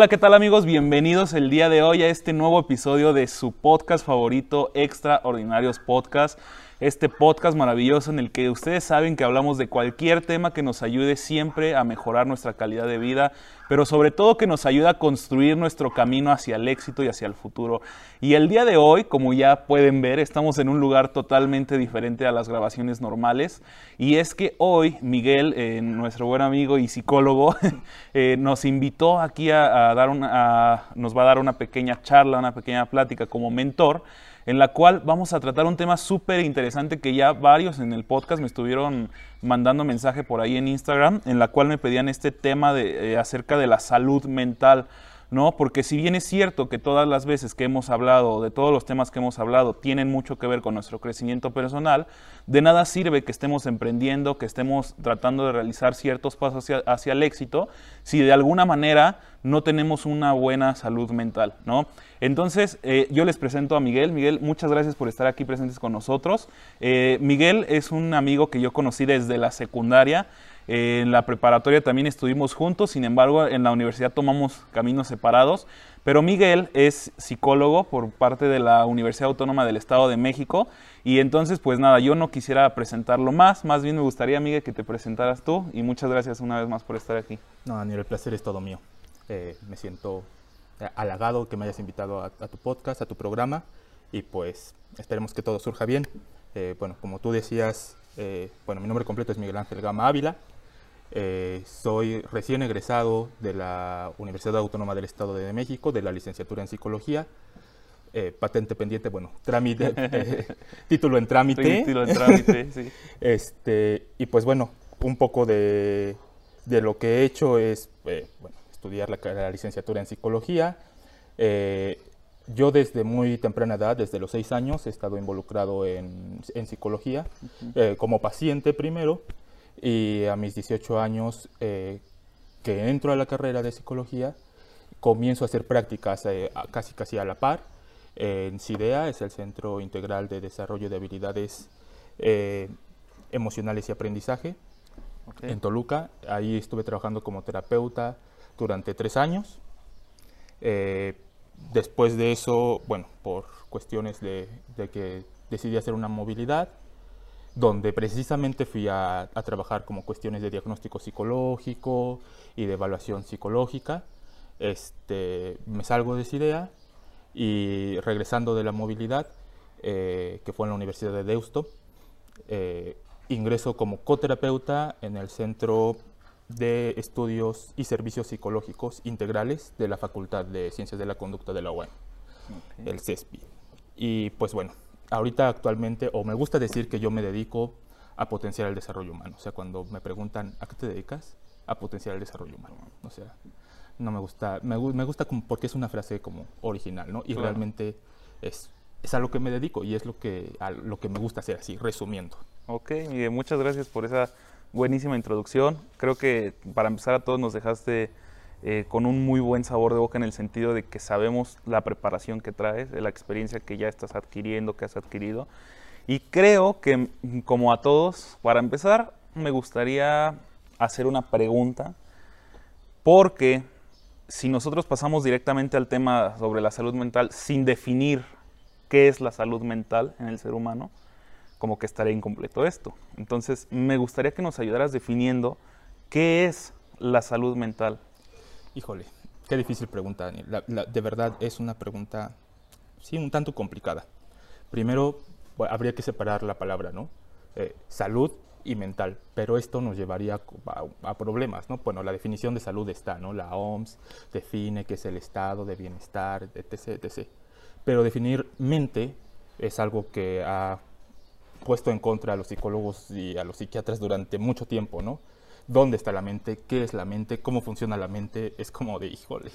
Hola, ¿qué tal amigos? Bienvenidos el día de hoy a este nuevo episodio de su podcast favorito, Extraordinarios Podcast. Este podcast maravilloso en el que ustedes saben que hablamos de cualquier tema que nos ayude siempre a mejorar nuestra calidad de vida, pero sobre todo que nos ayuda a construir nuestro camino hacia el éxito y hacia el futuro. Y el día de hoy, como ya pueden ver, estamos en un lugar totalmente diferente a las grabaciones normales. Y es que hoy Miguel, eh, nuestro buen amigo y psicólogo, eh, nos invitó aquí a, dar una, nos va a dar una pequeña charla, una pequeña plática como mentor en la cual vamos a tratar un tema súper interesante que ya varios en el podcast me estuvieron mandando mensaje por ahí en Instagram, en la cual me pedían este tema de, eh, acerca de la salud mental. ¿No? Porque si bien es cierto que todas las veces que hemos hablado, de todos los temas que hemos hablado, tienen mucho que ver con nuestro crecimiento personal, de nada sirve que estemos emprendiendo, que estemos tratando de realizar ciertos pasos hacia, el éxito, si de alguna manera no tenemos una buena salud mental, ¿no? Entonces, eh, yo les presento a Miguel. Miguel, muchas gracias por estar aquí presentes con nosotros. Eh, Miguel es un amigo que yo conocí desde la secundaria en la preparatoria también estuvimos juntos, sin embargo en la universidad tomamos caminos separados. Pero Miguel es psicólogo por parte de la Universidad Autónoma del Estado de México y entonces pues nada, yo no quisiera presentarlo más, más bien me gustaría Miguel que te presentaras tú y muchas gracias una vez más por estar aquí. No, Daniel, el placer es todo mío. Eh, me siento eh, halagado que me hayas invitado a, tu podcast, a tu programa y pues esperemos que todo surja bien. Eh, bueno, como tú decías, bueno, mi nombre completo es Miguel Ángel Gama Ávila. Eh, soy recién egresado de la Universidad Autónoma del Estado de México, de la licenciatura en Psicología. Eh, patente pendiente, bueno, trámite, eh, título en trámite. título en trámite, sí. Este, y pues bueno, un poco de, de lo que he hecho es bueno, estudiar la, licenciatura en Psicología. yo desde muy temprana edad, desde los seis años, he estado involucrado en, en psicología, como paciente primero, y a mis 18 años eh, que entro a la carrera de psicología, comienzo a hacer prácticas eh, casi casi a la par. en CIDEA es el Centro Integral de Desarrollo de Habilidades eh, Emocionales y Aprendizaje en Toluca. Ahí estuve trabajando como terapeuta durante tres años. después de eso, bueno, por cuestiones de que decidí hacer una movilidad, donde precisamente fui a, trabajar como cuestiones de diagnóstico psicológico y de evaluación psicológica. Este, me salgo de esa idea y regresando de la movilidad, eh, que fue en la Universidad de Deusto, eh, ingreso como coterapeuta en el Centro de Estudios y Servicios Psicológicos Integrales de la Facultad de Ciencias de la Conducta de la UAM, el CESPI. Y pues bueno, ahorita actualmente, o me gusta decir que yo me dedico a potenciar el desarrollo humano. O sea, cuando me preguntan, ¿a qué te dedicas? A potenciar el desarrollo humano. O sea, no me gusta, me, me gusta como, porque es una frase como original, ¿no? Y realmente es, es a lo que me dedico y es lo que, a lo que me gusta hacer así, resumiendo. Ok, Miguel, muchas gracias por esa buenísima introducción. Creo que para empezar a todos nos dejaste eh, con un muy buen sabor de boca en el sentido de que sabemos la preparación que traes, la experiencia que ya estás adquiriendo, que has adquirido. Y creo que, como a todos, para empezar, me gustaría hacer una pregunta, porque si nosotros pasamos directamente al tema sobre la salud mental sin definir qué es la salud mental en el ser humano, como que estaría incompleto esto. Entonces, me gustaría que nos ayudaras definiendo qué es la salud mental Híjole, qué difícil pregunta, Daniel. de verdad es una pregunta, sí, un tanto complicada. Primero, habría que separar la palabra, ¿no? Eh, salud y mental, pero esto nos llevaría a, problemas, ¿no? Bueno, la definición de salud está, ¿no? La OMS define qué es el estado de bienestar, etc., etc. Pero definir mente es algo que ha puesto en contra a los psicólogos y a los psiquiatras durante mucho tiempo, ¿no? Dónde está la mente, qué es la mente, cómo funciona la mente, es como de híjole.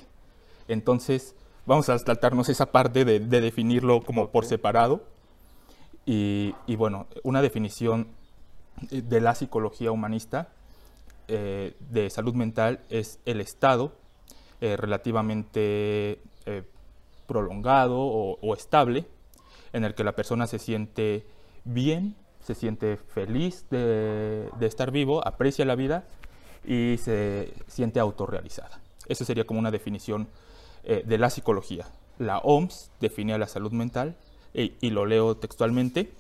Entonces, vamos a saltarnos esa parte de, definirlo como por separado. Y, bueno, una definición de la psicología humanista eh, de salud mental es el estado eh, relativamente eh, prolongado o, estable en el que la persona se siente bien se siente feliz de, estar vivo, aprecia la vida y se siente autorrealizada. Esa sería como una definición eh, de la psicología. La OMS define la salud mental, e, y lo leo textualmente,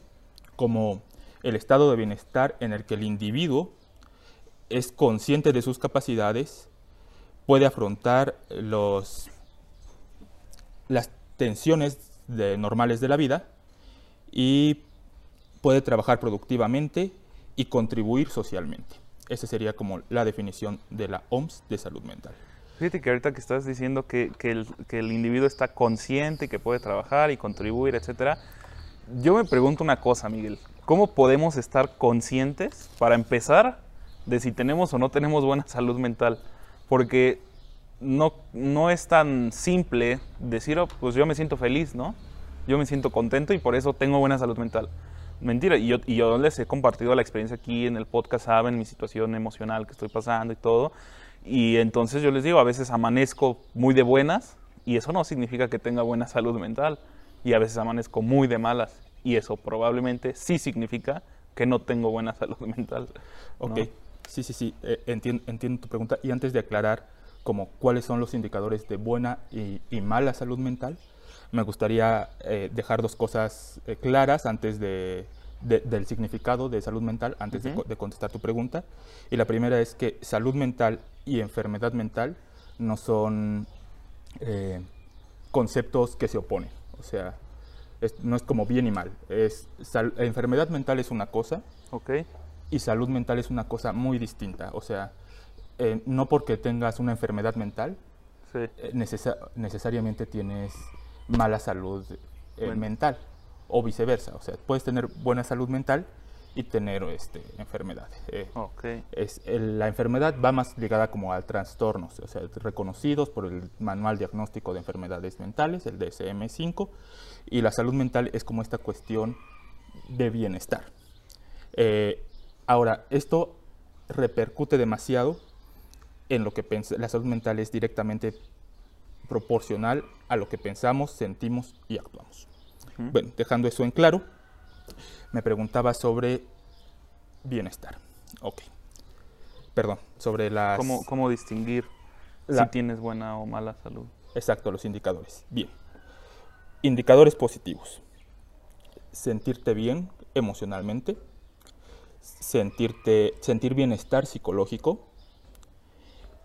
como el estado de bienestar en el que el individuo es consciente de sus capacidades, puede afrontar los, las tensiones normales de la vida y puede trabajar productivamente y contribuir socialmente. Esa sería como la definición de la OMS de salud mental. Fíjate que ahorita que estás diciendo que, el, que el individuo está consciente, que puede trabajar y contribuir, etcétera, yo me pregunto una cosa, Miguel. ¿Cómo podemos estar conscientes, para empezar, de si tenemos o no tenemos buena salud mental? Porque no, no es tan simple decir, oh, pues yo me siento feliz, ¿no? Yo me siento contento y por eso tengo buena salud mental. Mentira, y yo, y yo les he compartido la experiencia aquí en el podcast, saben mi situación emocional que estoy pasando y todo. Y entonces yo les digo, a veces amanezco muy de buenas y eso no significa que tenga buena salud mental. Y a veces amanezco muy de malas y eso probablemente sí significa que no tengo buena salud mental. Ok, sí, sí, sí, eh, entiendo, entiendo, tu pregunta. Y antes de aclarar como cuáles son los indicadores de buena y, mala salud mental, me gustaría eh, dejar dos cosas eh, claras antes de, del significado de salud mental, antes de, de, contestar tu pregunta. Y la primera es que salud mental y enfermedad mental no son conceptos que se oponen. O sea, no es como bien y mal. Es, enfermedad mental es una cosa okay. y salud mental es una cosa muy distinta. O sea, eh, no porque tengas una enfermedad mental, eh, necesariamente tienes mala salud eh, mental o viceversa. O sea, puedes tener buena salud mental y tener este, enfermedad. es, la enfermedad va más ligada como a trastornos, o sea, reconocidos por el Manual Diagnóstico de Enfermedades Mentales, el DSM-5, y la salud mental es como esta cuestión de bienestar. Eh, ahora, esto repercute demasiado en lo que la salud mental es directamente proporcional a lo que pensamos, sentimos y actuamos. Bueno, dejando eso en claro, me preguntaba sobre bienestar. Ok. Perdón, sobre las... ¿Cómo, cómo distinguir si tienes buena o mala salud? Exacto, los indicadores. Bien. Indicadores positivos. Sentirte bien emocionalmente, sentirte, sentir bienestar psicológico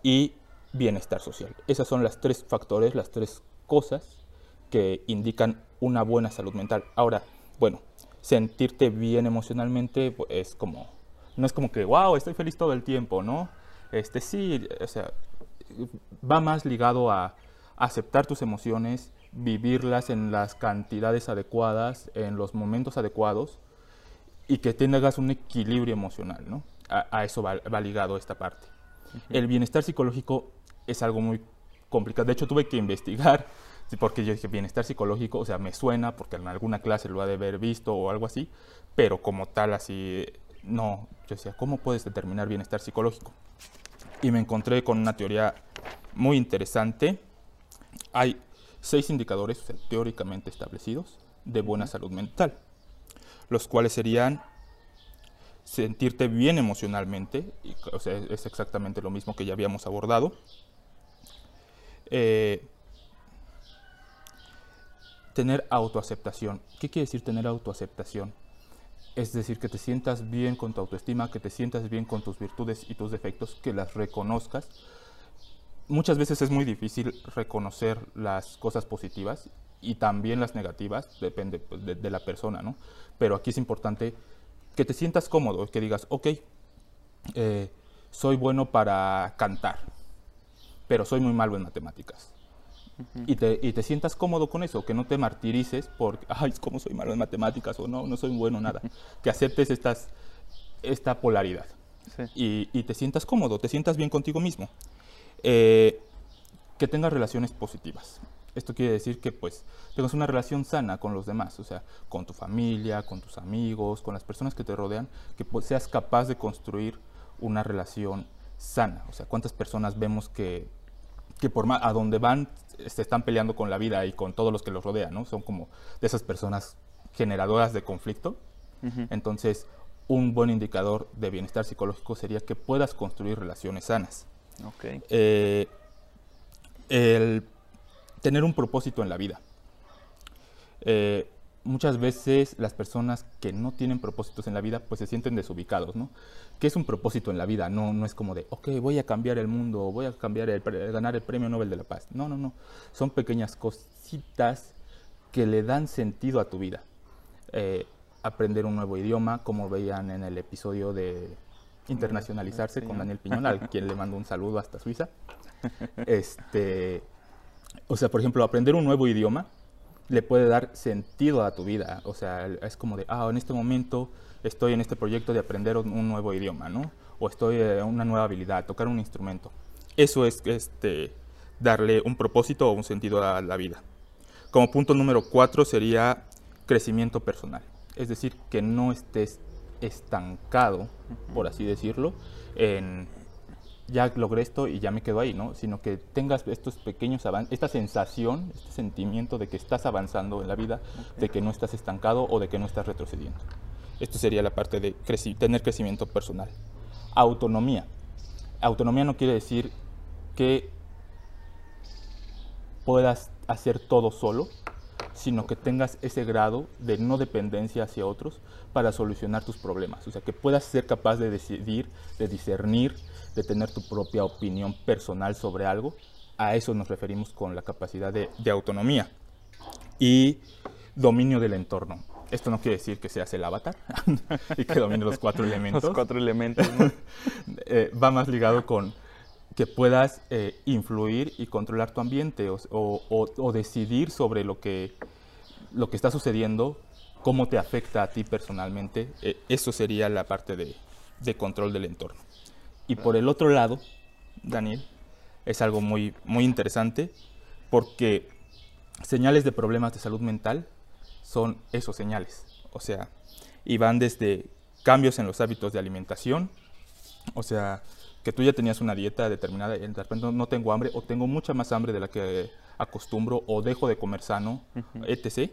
y bienestar social. Esas son las tres factores, las tres cosas que indican una buena salud mental. Ahora, bueno, sentirte bien emocionalmente es como, no es como que, wow, estoy feliz todo el tiempo, ¿no? Este sí, o sea, va más ligado a aceptar tus emociones, vivirlas en las cantidades adecuadas, en los momentos adecuados y que tengas un equilibrio emocional, ¿no? A, eso va, ligado esta parte. El bienestar psicológico es algo muy complicado. De hecho, tuve que investigar porque yo dije bienestar psicológico, o sea, me suena porque en alguna clase lo ha de haber visto o algo así, pero como tal así, no, yo decía, ¿cómo puedes determinar bienestar psicológico? Y me encontré con una teoría muy interesante. Hay seis indicadores teóricamente establecidos de buena salud mental, los cuales serían sentirte bien emocionalmente, o sea, es exactamente lo mismo que ya habíamos abordado, eh, tener autoaceptación. ¿Qué quiere decir tener autoaceptación? Es decir, que te sientas bien con tu autoestima, que te sientas bien con tus virtudes y tus defectos, que las reconozcas. Muchas veces es muy difícil reconocer las cosas positivas y también las negativas, depende pues, de, la persona, ¿no? Pero aquí es importante que te sientas cómodo, que digas, ok, eh, soy bueno para cantar, pero soy muy malo en matemáticas y, te, y, te, sientas cómodo con eso, que no te martirices porque, ay, ¿cómo soy malo en matemáticas? O no, no soy bueno, nada. que aceptes estas, esta polaridad. Y, y, te sientas cómodo, te sientas bien contigo mismo. Eh, que tengas relaciones positivas. Esto quiere decir que pues tengas una relación sana con los demás, o sea, con tu familia, con tus amigos, con las personas que te rodean, que pues, seas capaz de construir una relación sana. O sea, ¿cuántas personas vemos que que por a donde van se están peleando con la vida y con todos los que los rodean, ¿no? Son como de esas personas generadoras de conflicto. Entonces, un buen indicador de bienestar psicológico sería que puedas construir relaciones sanas. Okay. Eh, el tener un propósito en la vida. Eh, muchas veces las personas que no tienen propósitos en la vida pues se sienten desubicados, ¿no? ¿Qué es un propósito en la vida? No, no es como de, ok, voy a cambiar el mundo, voy a cambiar el, ganar el premio Nobel de la Paz. No, no, no. Son pequeñas cositas que le dan sentido a tu vida. Eh, aprender un nuevo idioma, como veían en el episodio de internacionalizarse con Daniel Piñón, al quien le mando un saludo hasta Suiza. Este, o sea, por ejemplo, aprender un nuevo idioma le puede dar sentido a tu vida. O sea, es como de, ah, en este momento estoy en este proyecto de aprender un nuevo idioma, ¿no? O estoy en una nueva habilidad, tocar un instrumento. Eso es este, darle un propósito o un sentido a la vida. Como punto número cuatro sería crecimiento personal. Es decir, que no estés estancado, por así decirlo, en ya logré esto y ya me quedo ahí, ¿no? Sino que tengas estos pequeños avances, esta sensación, este sentimiento de que estás avanzando en la vida, de que no estás estancado o de que no estás retrocediendo. Esto sería la parte de tener crecimiento personal. Autonomía. Autonomía no quiere decir que puedas hacer todo solo, sino que tengas ese grado de no dependencia hacia otros para solucionar tus problemas. O sea, que puedas ser capaz de decidir, de discernir, de tener tu propia opinión personal sobre algo. A eso nos referimos con la capacidad de, autonomía. Y dominio del entorno. Esto no quiere decir que seas el avatar y que domine los cuatro elementos. Los cuatro elementos. Eh, va más ligado con que puedas eh, influir y controlar tu ambiente o, decidir sobre lo que, lo que está sucediendo, cómo te afecta a ti personalmente. Eh, eso sería la parte de, de control del entorno. Y por el otro lado, Daniel, es algo muy, muy interesante porque señales de problemas de salud mental son esos señales. O sea, y van desde cambios en los hábitos de alimentación, o sea, que tú ya tenías una dieta determinada y de repente no tengo hambre o tengo mucha más hambre de la que acostumbro o dejo de comer sano, etc.,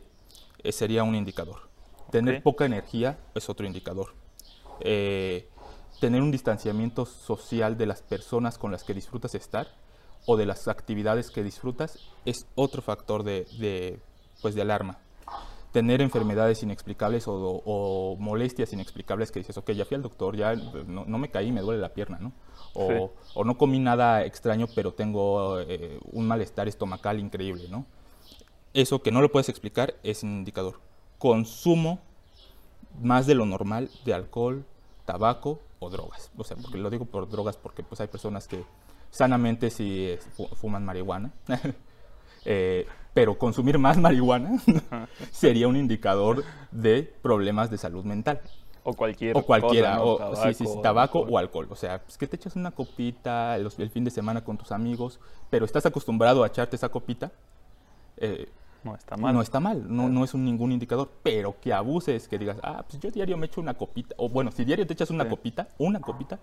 eh, sería un indicador. Tener poca energía es otro indicador. Eh, tener un distanciamiento social de las personas con las que disfrutas estar o de las actividades que disfrutas es otro factor de, pues de alarma. Tener enfermedades inexplicables o, molestias inexplicables que dices, ok, ya fui al doctor, ya no, me caí, me duele la pierna, ¿no? O, no comí nada extraño, pero tengo eh, un malestar estomacal increíble, ¿no? Eso que no lo puedes explicar es un indicador. Consumo más de lo normal de alcohol, tabaco o drogas. O sea, porque lo digo por drogas porque pues hay personas que sanamente sí fuman marihuana. Eh, pero consumir más marihuana sería un indicador de problemas de salud mental. O cualquier O cualquiera, o, tabaco, sí, sí, tabaco o alcohol. O sea, pues que te echas una copita el, fin de semana con tus amigos, pero estás acostumbrado a echarte esa copita, eh, no está mal. No está mal, no, no es un, ningún indicador, pero que abuses, que digas, ah, pues yo diario me echo una copita, o bueno, si diario te echas una copita, una copita,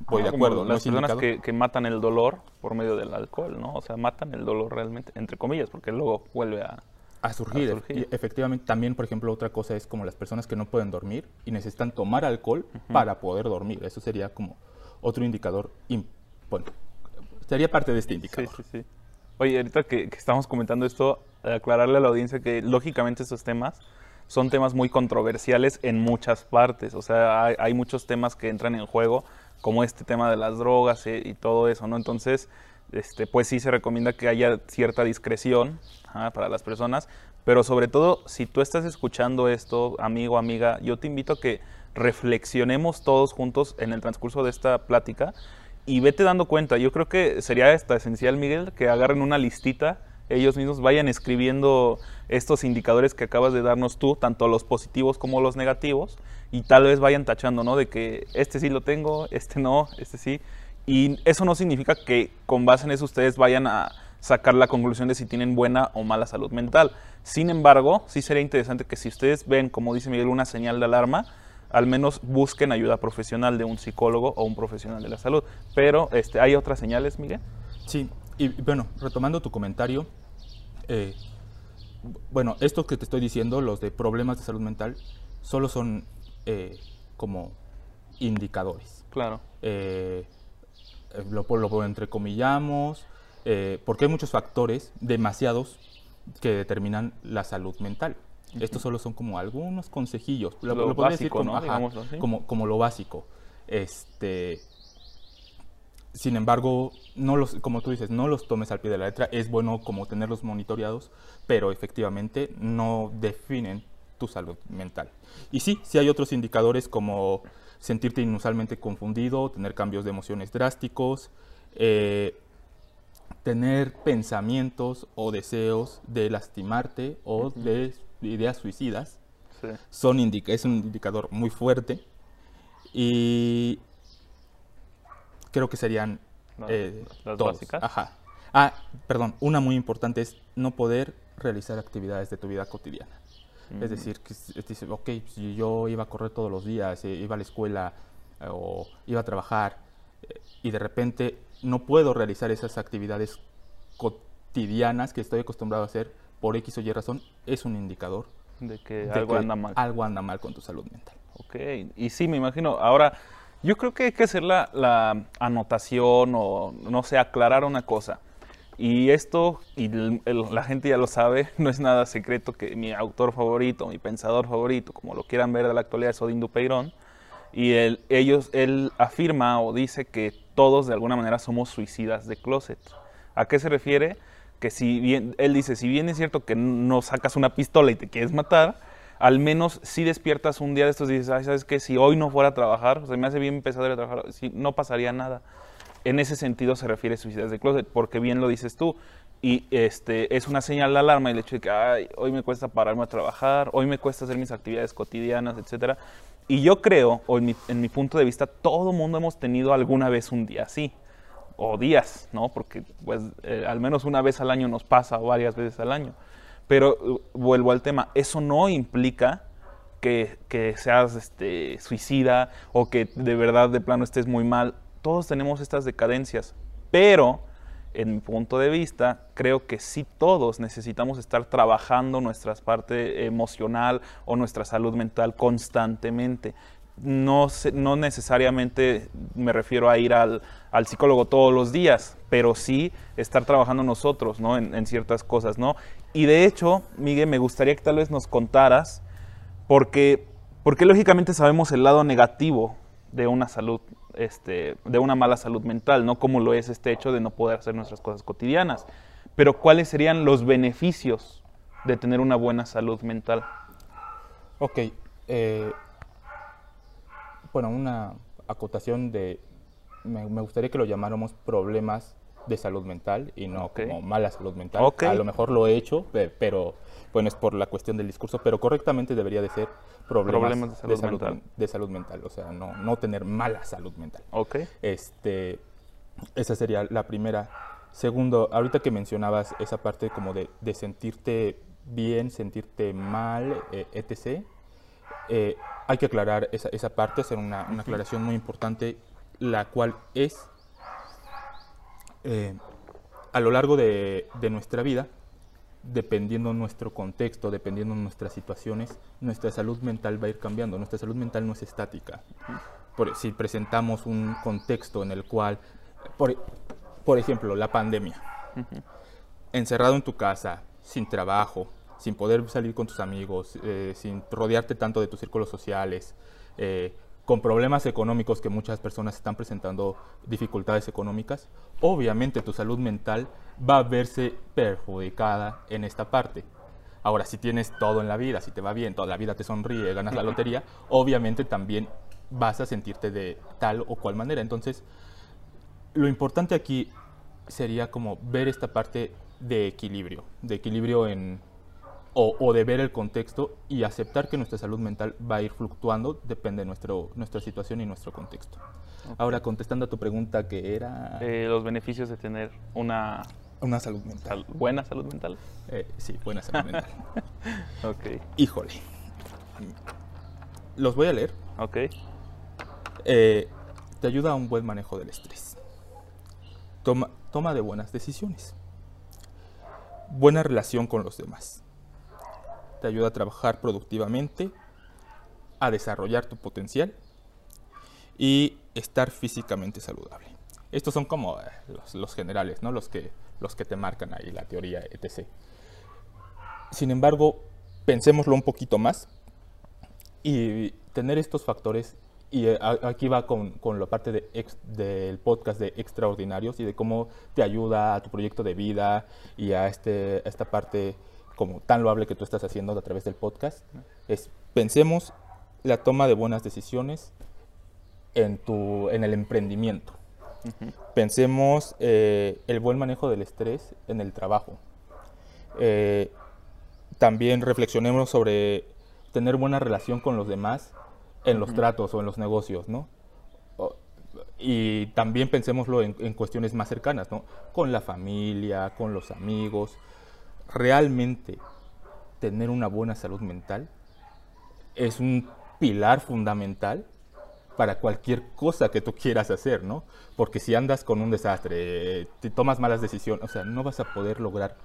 voy de acuerdo. Las personas que, que, matan el dolor por medio del alcohol, ¿no? O sea, matan el dolor realmente, entre comillas, porque luego vuelve a, a surgir. efectivamente, también, por ejemplo, otra cosa es como las personas que no pueden dormir y necesitan tomar alcohol para poder dormir. Eso sería como otro indicador. Bueno, sería parte de este indicador. Sí, sí, sí. Oye, ahorita que, estamos comentando esto, aclararle a la audiencia que lógicamente estos temas son temas muy controversiales en muchas partes. O sea, hay, muchos temas que entran en juego, como este tema de las drogas y, y todo eso, ¿no? Entonces, este, pues sí se recomienda que haya cierta discreción para las personas, pero sobre todo, si tú estás escuchando esto, amigo, amiga, yo te invito a que reflexionemos todos juntos en el transcurso de esta plática y vete dando cuenta. Yo creo que sería esta esencial, Miguel, que agarren una listita, ellos mismos vayan escribiendo estos indicadores que acabas de darnos tú, tanto los positivos como los negativos, y tal vez vayan tachando, ¿no? De que este sí lo tengo, este no, este sí. Y eso no significa que con base en eso ustedes vayan a sacar la conclusión de si tienen buena o mala salud mental. Sin embargo, sí sería interesante que si ustedes ven, como dice Miguel, una señal de alarma, al menos busquen ayuda profesional de un psicólogo o un profesional de la salud. Pero, este, ¿hay otras señales, Miguel? Sí, y bueno, retomando tu comentario, eh, bueno, estos que te estoy diciendo, los de problemas de salud mental, solo son eh, como indicadores. Claro. Eh, lo, lo entrecomillamos, eh, porque hay muchos factores, demasiados, que determinan la salud mental. Estos solo son como algunos consejillos. Lo decir básico, como, ¿no? ajá, como, como lo básico. Este, sin embargo, no los, como tú dices, no los tomes al pie de la letra. Es bueno como tenerlos monitoreados, pero efectivamente no definen tu salud mental. Y sí, sí hay otros indicadores como sentirte inusualmente confundido, tener cambios de emociones drásticos, eh, tener pensamientos o deseos de lastimarte o de ideas suicidas. Sí. Son indica es un indicador muy fuerte y creo que serían Las- eh, las todos. básicas. Ajá. Ah, perdón, una muy importante es no poder realizar actividades de tu vida cotidiana. Mm. Es decir, que dice, ok, si yo iba a correr todos los días, eh, iba a la escuela eh, o iba a trabajar eh, y de repente no puedo realizar esas actividades cotidianas que estoy acostumbrado a hacer por X o Y razón, es un indicador De que de algo que anda mal. algo anda mal con tu salud mental. Ok, y sí, me imagino. Ahora, yo creo que hay que hacer la, la anotación o, no sé, aclarar una cosa. Y esto, y el- el- la gente ya lo sabe, no es nada secreto que mi autor favorito, mi pensador favorito, como lo quieran ver de la actualidad, es Odín Dupeirón. Y él, ellos, él afirma o dice que todos de alguna manera somos suicidas de closet. ¿A qué se refiere? Que si bien, él dice, si bien es cierto que no sacas una pistola y te quieres matar, al menos si despiertas un día de estos y dices, ay, ¿sabes qué? Si hoy no fuera a trabajar, se me hace bien pesado ir a trabajar, si, no pasaría nada. En ese sentido se refiere a suicidas de closet, porque bien lo dices tú. Y este, es una señal de alarma el hecho de que ay, hoy me cuesta pararme a trabajar, hoy me cuesta hacer mis actividades cotidianas, etcétera. Y yo creo, o en mi, en mi punto de vista, todo mundo hemos tenido alguna vez un día así o días, ¿no? Porque pues eh, al menos una vez al año nos pasa o varias veces al año. Pero uh, vuelvo al tema, eso no implica que, seas este, suicida o que de verdad de plano estés muy mal. Todos tenemos estas decadencias, pero en mi punto de vista, creo que sí todos necesitamos estar trabajando nuestra parte emocional o nuestra salud mental constantemente. No, no necesariamente me refiero a ir al, al psicólogo todos los días, pero sí estar trabajando nosotros ¿no? en, en ciertas cosas. ¿no? Y de hecho, Miguel, me gustaría que tal vez nos contaras, porque, porque lógicamente sabemos el lado negativo de una salud, este, de una mala salud mental, no como lo es este hecho de no poder hacer nuestras cosas cotidianas. Pero ¿cuáles serían los beneficios de tener una buena salud mental? Ok, eh, bueno, una acotación de, me, me gustaría que lo llamáramos problemas de salud mental y no como mala salud mental. A lo mejor lo he hecho, pe- pero bueno, es por la cuestión del discurso, pero correctamente debería de ser problemas, Problemas de salud mental. men- de salud mental, o sea, no, no tener mala salud mental. ¿Ok? Este, esa sería la primera. Segundo, ahorita que mencionabas esa parte como de, de sentirte bien, sentirte mal, eh, etc., eh, hay que aclarar esa, esa parte, hacer una, una aclaración muy importante, la cual es, eh, a lo largo de, de nuestra vida, dependiendo nuestro contexto, dependiendo nuestras situaciones, nuestra salud mental va a ir cambiando. Nuestra salud mental no es estática. Por- si presentamos un contexto en el cual, por, por ejemplo, la pandemia, encerrado en tu casa, sin trabajo, sin poder salir con tus amigos, eh, sin rodearte tanto de tus círculos sociales, eh, con problemas económicos que muchas personas están presentando dificultades económicas, obviamente tu salud mental va a verse perjudicada en esta parte. Ahora, si tienes todo en la vida, si te va bien, toda la vida te sonríe, ganas la lotería, obviamente también vas a sentirte de tal o cual manera. Entonces, lo importante aquí sería como ver esta parte de equilibrio, de equilibrio en o, o de ver el contexto y aceptar que nuestra salud mental va a ir fluctuando, depende de nuestro, nuestra situación y nuestro contexto. Ahora, contestando a tu pregunta que era Eh, los beneficios de tener una una salud mental. sal- buena salud mental. Eh, sí, buena salud mental. Ok, Híjole. Los voy a leer. ok, Eh, te ayuda a un buen manejo del estrés. Toma, toma de buenas decisiones. Buena relación con los demás. Te ayuda a trabajar productivamente, a desarrollar tu potencial y estar físicamente saludable. Estos son como eh, los, generales, ¿no? Los que, los que te marcan ahí la teoría, etc. Sin embargo, pensémoslo un poquito más y tener estos factores, y eh, aquí va con, con la parte de del podcast de extraordinarios y de cómo te ayuda a tu proyecto de vida y a, este, esta parte como tan loable que tú estás haciendo a través del podcast, es pensemos la toma de buenas decisiones en, tu, en el emprendimiento. Pensemos eh, el buen manejo del estrés en el trabajo. Eh, también reflexionemos sobre tener buena relación con los demás en los tratos o en los negocios, ¿no? y también pensémoslo en, en, cuestiones más cercanas, ¿no? Con la familia, con los amigos. Realmente tener una buena salud mental es un pilar fundamental para cualquier cosa que tú quieras hacer, ¿no? Porque si andas con un desastre, te tomas malas decisiones, o sea, no vas a poder lograr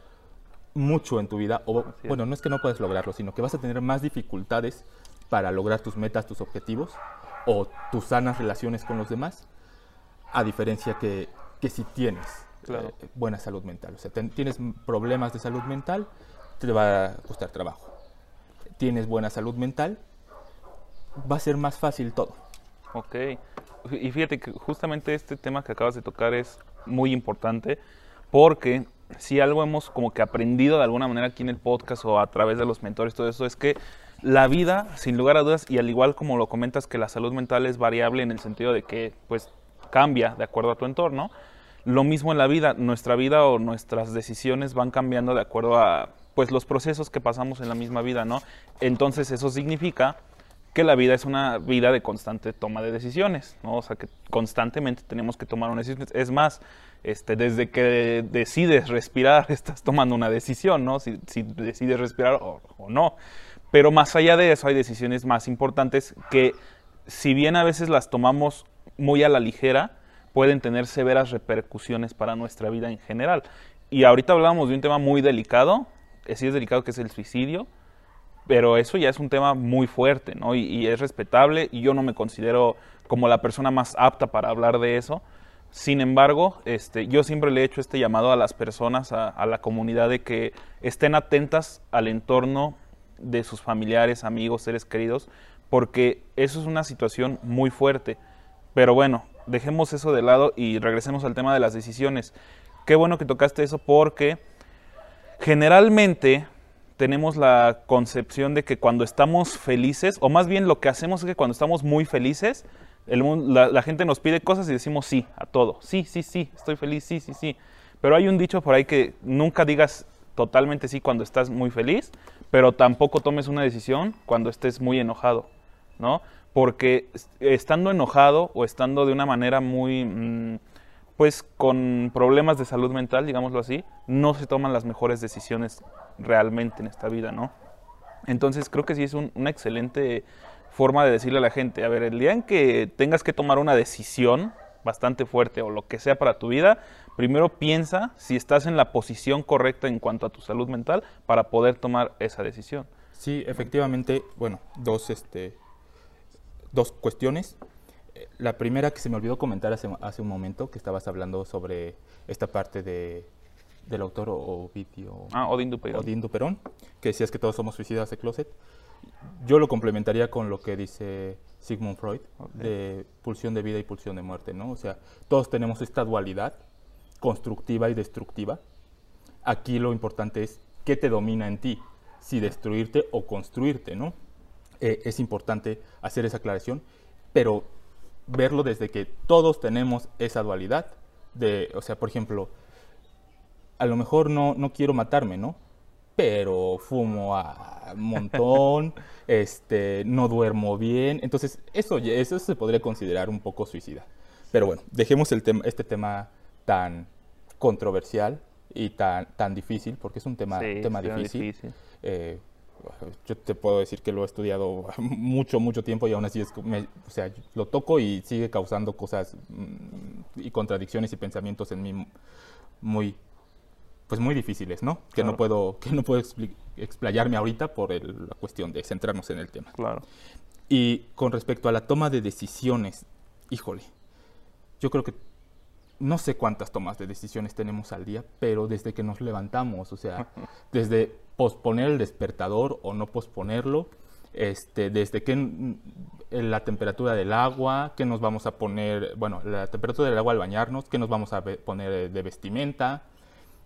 mucho en tu vida, o bueno, no es que no puedes lograrlo, sino que vas a tener más dificultades para lograr tus metas, tus objetivos o tus sanas relaciones con los demás, a diferencia que, que si tienes eh, buena salud mental. O sea, tienes problemas de salud mental, te va a costar trabajo. Tienes buena salud mental, va a ser más fácil todo. Ok. Y fíjate que justamente este tema que acabas de tocar es muy importante porque si algo hemos como que aprendido de alguna manera aquí en el podcast o a través de los mentores, todo eso, es que la vida, sin lugar a dudas, y al igual como lo comentas que la salud mental es variable en el sentido de que pues cambia de acuerdo a tu entorno, lo mismo en la vida, nuestra vida o nuestras decisiones van cambiando de acuerdo a pues los procesos que pasamos en la misma vida, ¿no? Entonces eso significa que la vida es una vida de constante toma de decisiones, ¿no? O sea, que constantemente tenemos que tomar una decisión. Es más, este, desde que decides respirar, estás tomando una decisión, ¿no? Si, decides respirar o, no. Pero más allá de eso, hay decisiones más importantes que, si bien a veces las tomamos muy a la ligera, pueden tener severas repercusiones para nuestra vida en general. Y ahorita hablábamos de un tema muy delicado, sí es delicado, que es el suicidio pero eso ya es un tema muy fuerte, ¿no? Y, es respetable y yo no me considero como la persona más apta para hablar de eso. Sin embargo, este, yo siempre le he hecho este llamado a las personas, a, la comunidad, de que estén atentas al entorno de sus familiares, amigos, seres queridos, porque eso es una situación muy fuerte. Pero bueno, dejemos eso de lado y regresemos al tema de las decisiones. Qué bueno que tocaste eso porque generalmente tenemos la concepción de que cuando estamos felices, o más bien lo que hacemos es que cuando estamos muy felices, la, gente nos pide cosas y decimos sí a todo. Sí, sí, sí, estoy feliz, sí, sí, sí. Pero hay un dicho por ahí que nunca digas totalmente sí cuando estás muy feliz, pero tampoco tomes una decisión cuando estés muy enojado, ¿no? Porque estando enojado o estando de una manera muy... Mm, pues con problemas de salud mental, digámoslo así, no se toman las mejores decisiones realmente en esta vida, ¿no? Entonces creo que sí es una excelente forma de decirle a la gente, a ver, el día en que tengas que tomar una decisión bastante fuerte o lo que sea para tu vida, primero piensa si estás en la posición correcta en cuanto a tu salud mental para poder tomar esa decisión. Sí, efectivamente, bueno, dos, este, dos cuestiones. La primera que se me olvidó comentar hace, hace un momento, que estabas hablando sobre esta parte de, del autor Ovidio. Ah, Odín Duperón. Odín Duperón, que decías que todos somos suicidas de closet. Yo lo complementaría con lo que dice Sigmund Freud, de pulsión de vida y pulsión de muerte, ¿no? O sea, todos tenemos esta dualidad constructiva y destructiva. Aquí lo importante es qué te domina en ti, si destruirte o construirte, ¿no? Eh, es importante hacer esa aclaración, pero verlo desde que todos tenemos esa dualidad. De, o sea, por ejemplo, a lo mejor no, no quiero matarme, ¿no? Pero fumo a montón, este, no duermo bien. Entonces, eso, eso se podría considerar un poco suicida. Pero bueno, dejemos el tema, este tema tan controversial y tan, tan difícil, porque es un tema, tema difícil. Eh, yo te puedo decir que lo he estudiado mucho, mucho tiempo y aún así es, o sea, lo toco y sigue causando cosas mm, y contradicciones y pensamientos en mí muy, pues muy difíciles, ¿no? Que no puedo, que no puedo explayarme ahorita por la cuestión de centrarnos en el tema. Claro. Y con respecto a la toma de decisiones, híjole, yo creo que no sé cuántas tomas de decisiones tenemos al día, pero desde que nos levantamos, o sea, desde posponer el despertador o no posponerlo, este, desde que la temperatura del agua, qué nos vamos a poner, bueno, la temperatura del agua al bañarnos, qué nos vamos a poner de vestimenta,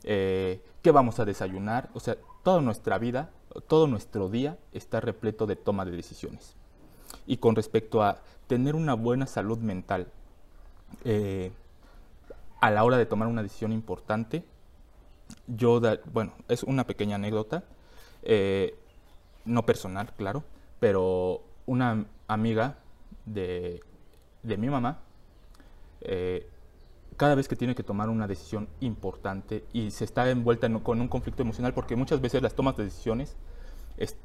eh, qué vamos a desayunar, o sea, toda nuestra vida, todo nuestro día está repleto de toma de decisiones. Y con respecto a tener una buena salud mental eh, a la hora de tomar una decisión importante, yo, bueno, es una pequeña anécdota, eh, no personal, claro, pero una amiga de, de mi mamá, eh, cada vez que tiene que tomar una decisión importante y se está envuelta con un conflicto emocional, porque muchas veces las tomas de decisiones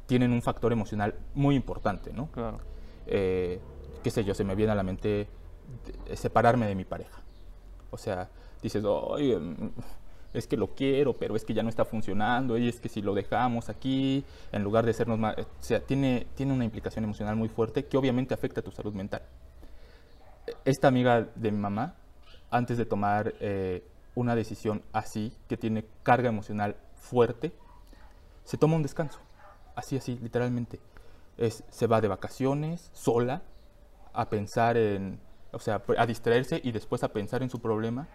tienen un factor emocional muy importante, ¿no? Claro. Eh, qué sé yo, se me viene a la mente separarme de mi pareja. O sea, dices, mm, es que lo quiero, pero es que ya no está funcionando, y es que si lo dejamos aquí, en lugar de sernos más... O sea, tiene, tiene una implicación emocional muy fuerte que obviamente afecta a tu salud mental. Esta amiga de mi mamá, antes de tomar eh, una decisión así, que tiene carga emocional fuerte, se toma un descanso. Así, así, literalmente. Es, se va de vacaciones, sola, a pensar en, o sea, a distraerse y después a pensar en su problema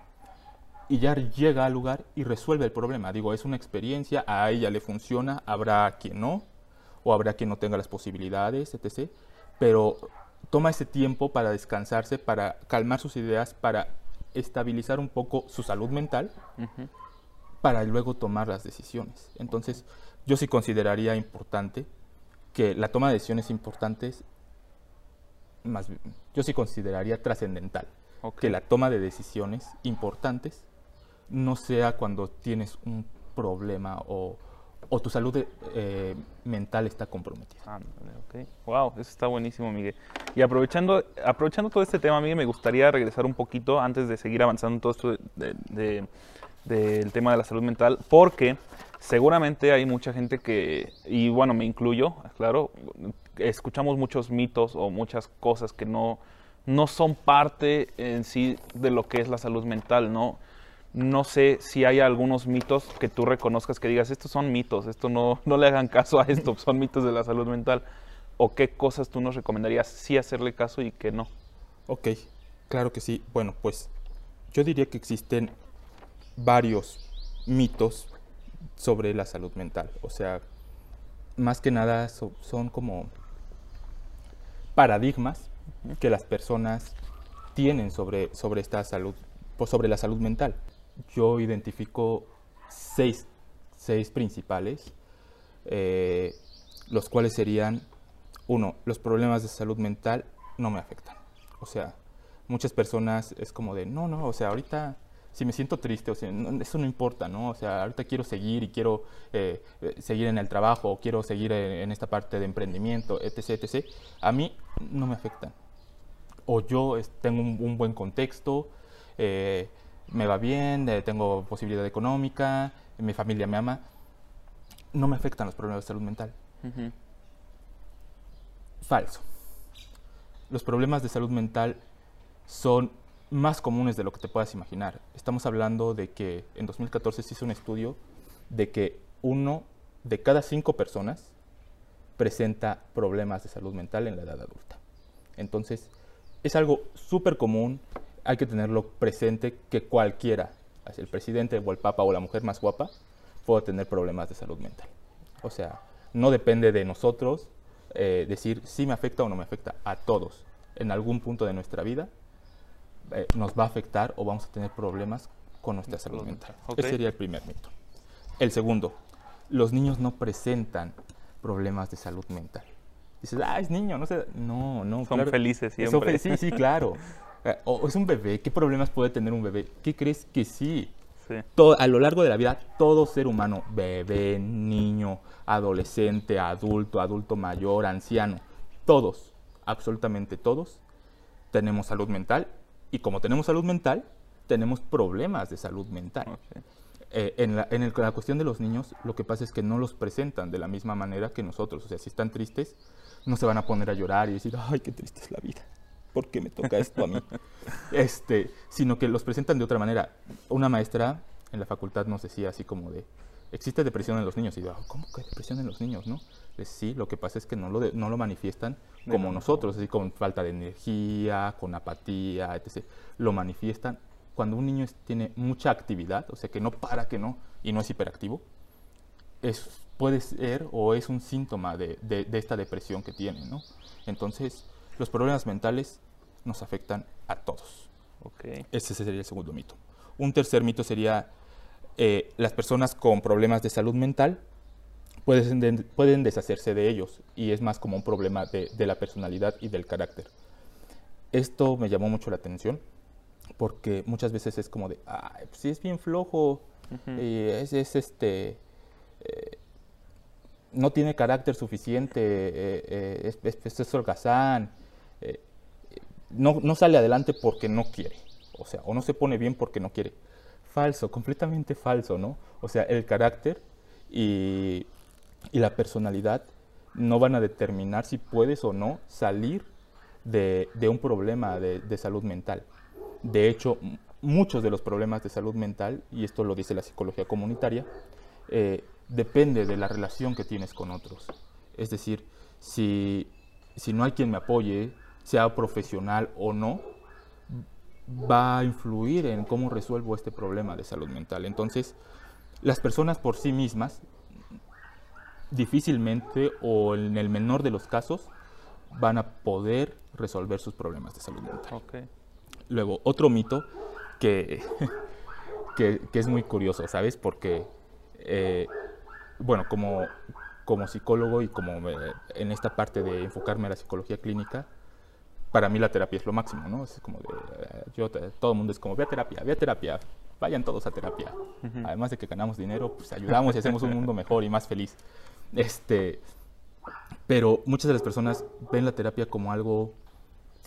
y ya llega al lugar y resuelve el problema. Digo, es una experiencia, a ella le funciona, habrá quien no, o habrá quien no tenga las posibilidades, etc. Pero toma ese tiempo para descansarse, para calmar sus ideas, para estabilizar un poco su salud mental, para luego tomar las decisiones. Entonces, yo sí consideraría importante que la toma de decisiones importantes, más yo sí consideraría trascendental, que la toma de decisiones importantes no sea cuando tienes un problema o, tu salud eh, mental está comprometida. Ah, okay. Wow, eso está buenísimo, Miguel. Y aprovechando, aprovechando todo este tema, Miguel, me gustaría regresar un poquito antes de seguir avanzando en todo esto del tema de la salud mental, porque seguramente hay mucha gente que, y bueno, me incluyo, claro, escuchamos muchos mitos o muchas cosas que no, no son parte en sí de lo que es la salud mental, ¿no? no sé si hay algunos mitos que tú reconozcas que digas, estos son mitos, esto no, no le hagan caso a esto, son mitos de la salud mental. ¿O qué cosas tú nos recomendarías sí hacerle caso y qué no? Ok, claro que sí. Bueno, pues yo diría que existen varios mitos sobre la salud mental. O sea, más que nada son como paradigmas que las personas tienen sobre, sobre esta salud, pues sobre la salud mental yo identifico seis, principales, eh, los cuales serían, uno, los problemas de salud mental no me afectan. O sea, muchas personas es como de, no, no, o sea, ahorita si me siento triste, o sea, eso no importa, ¿no? O sea, ahorita quiero seguir y quiero eh, seguir en el trabajo, o quiero seguir en, esta parte de emprendimiento, etc., etc., a mí no me afectan. O yo tengo un, buen contexto, eh, me va bien, eh, tengo posibilidad económica, mi familia me ama, no me afectan los problemas de salud mental. Falso. Los problemas de salud mental son más comunes de lo que te puedas imaginar. Estamos hablando de que en 2014 se hizo un estudio de que uno de cada cinco personas presenta problemas de salud mental en la edad adulta. Entonces, es algo súper común, hay que tenerlo presente que cualquiera, el presidente o el papa o la mujer más guapa, puede tener problemas de salud mental. O sea, no depende de nosotros eh, decir si me afecta o no me afecta. A todos, en algún punto de nuestra vida, eh, nos va a afectar o vamos a tener problemas con nuestra salud mental. Ese sería el primer mito. El segundo, los niños no presentan problemas de salud mental. Dices, ah, es niño, no sé. No, no. Son felices siempre. sí, sí, claro. Eh, o es un bebé, ¿qué problemas puede tener un bebé? ¿Qué crees que sí? Todo, a lo largo de la vida, todo ser humano, bebé, niño, adolescente, adulto, adulto mayor, anciano, todos, absolutamente todos, tenemos salud mental y como tenemos salud mental, tenemos problemas de salud mental. Eh, en, la, en la cuestión de los niños, lo que pasa es que no los presentan de la misma manera que nosotros. O sea, si están tristes, no se van a poner a llorar y decir, ay, qué triste es la vida ¿por qué me toca esto a mí? este, sino que los presentan de otra manera. Una maestra en la facultad nos decía así como de, existe depresión en los niños. Y yo, ¿cómo que depresión en los niños, no? Pues sí, lo que pasa es que no lo, no lo manifiestan como nosotros, así con falta de energía, con apatía, etc. Lo manifiestan cuando un niño tiene mucha actividad, o sea, que no para, que no, y no es hiperactivo, es, puede ser o es un síntoma de, de, esta depresión que tiene, ¿no? Entonces, los problemas mentales nos afectan a todos. Okay. Ese sería el segundo mito. Un tercer mito sería eh, las personas con problemas de salud mental pueden, pueden deshacerse de ellos y es más como un problema de, la personalidad y del carácter. Esto me llamó mucho la atención porque muchas veces es como de, ay, pues sí es bien flojo, y es, este, eh, no tiene carácter suficiente, eh, es, es, holgazán, no, no sale adelante porque no quiere, o sea, o no se pone bien porque no quiere falso, completamente falso, ¿no? O sea, el carácter y, la personalidad no van a determinar si puedes o no salir de, un problema de, salud mental. De hecho, muchos de los problemas de salud mental, y esto lo dice la psicología comunitaria, eh, depende de la relación que tienes con otros. Es decir, si, si no hay quien me apoye, sea profesional o no, va a influir en cómo resuelvo este problema de salud mental. Entonces, las personas por sí mismas difícilmente o en el menor de los casos van a poder resolver sus problemas de salud mental. Luego, otro mito que, que, es muy curioso, ¿sabes? Porque, eh, bueno, como, como psicólogo y como en esta parte de enfocarme a la psicología clínica, para mí la terapia es lo máximo, ¿no? Es como de, eh, yo, todo el mundo es como, ve a terapia, ve a terapia, vayan todos a terapia. Además de que ganamos dinero, pues ayudamos y hacemos un mundo mejor y más feliz. Este, pero muchas de las personas ven la terapia como algo,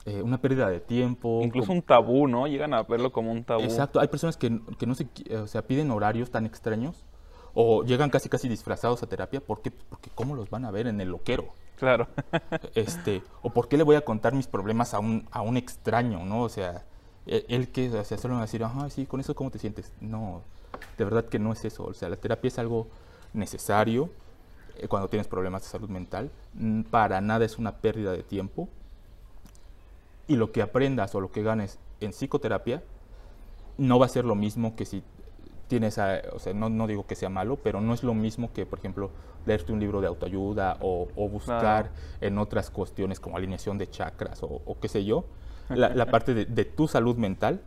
eh, una pérdida de tiempo. Incluso un tabú, ¿no? Llegan a verlo como un tabú. Exacto, hay personas que, que no se, o sea, piden horarios tan extraños o llegan casi casi disfrazados a terapia porque, porque ¿cómo los van a ver en el loquero? Claro. este, o por qué le voy a contar mis problemas a un, a un extraño, ¿no? O sea, e, él, que, sea, solo va a decir, ah, sí, con eso cómo te sientes. No, de verdad que no es eso. O sea, la terapia es algo necesario eh, cuando tienes problemas de salud mental. Para nada es una pérdida de tiempo. Y lo que aprendas o lo que ganes en psicoterapia no va a ser lo mismo que si tienes, o sea, no, no, digo que sea malo, pero no es lo mismo que, por ejemplo, leerte un libro de autoayuda o, buscar en otras cuestiones como alineación de chakras o, qué sé yo, la, parte de, tu salud mental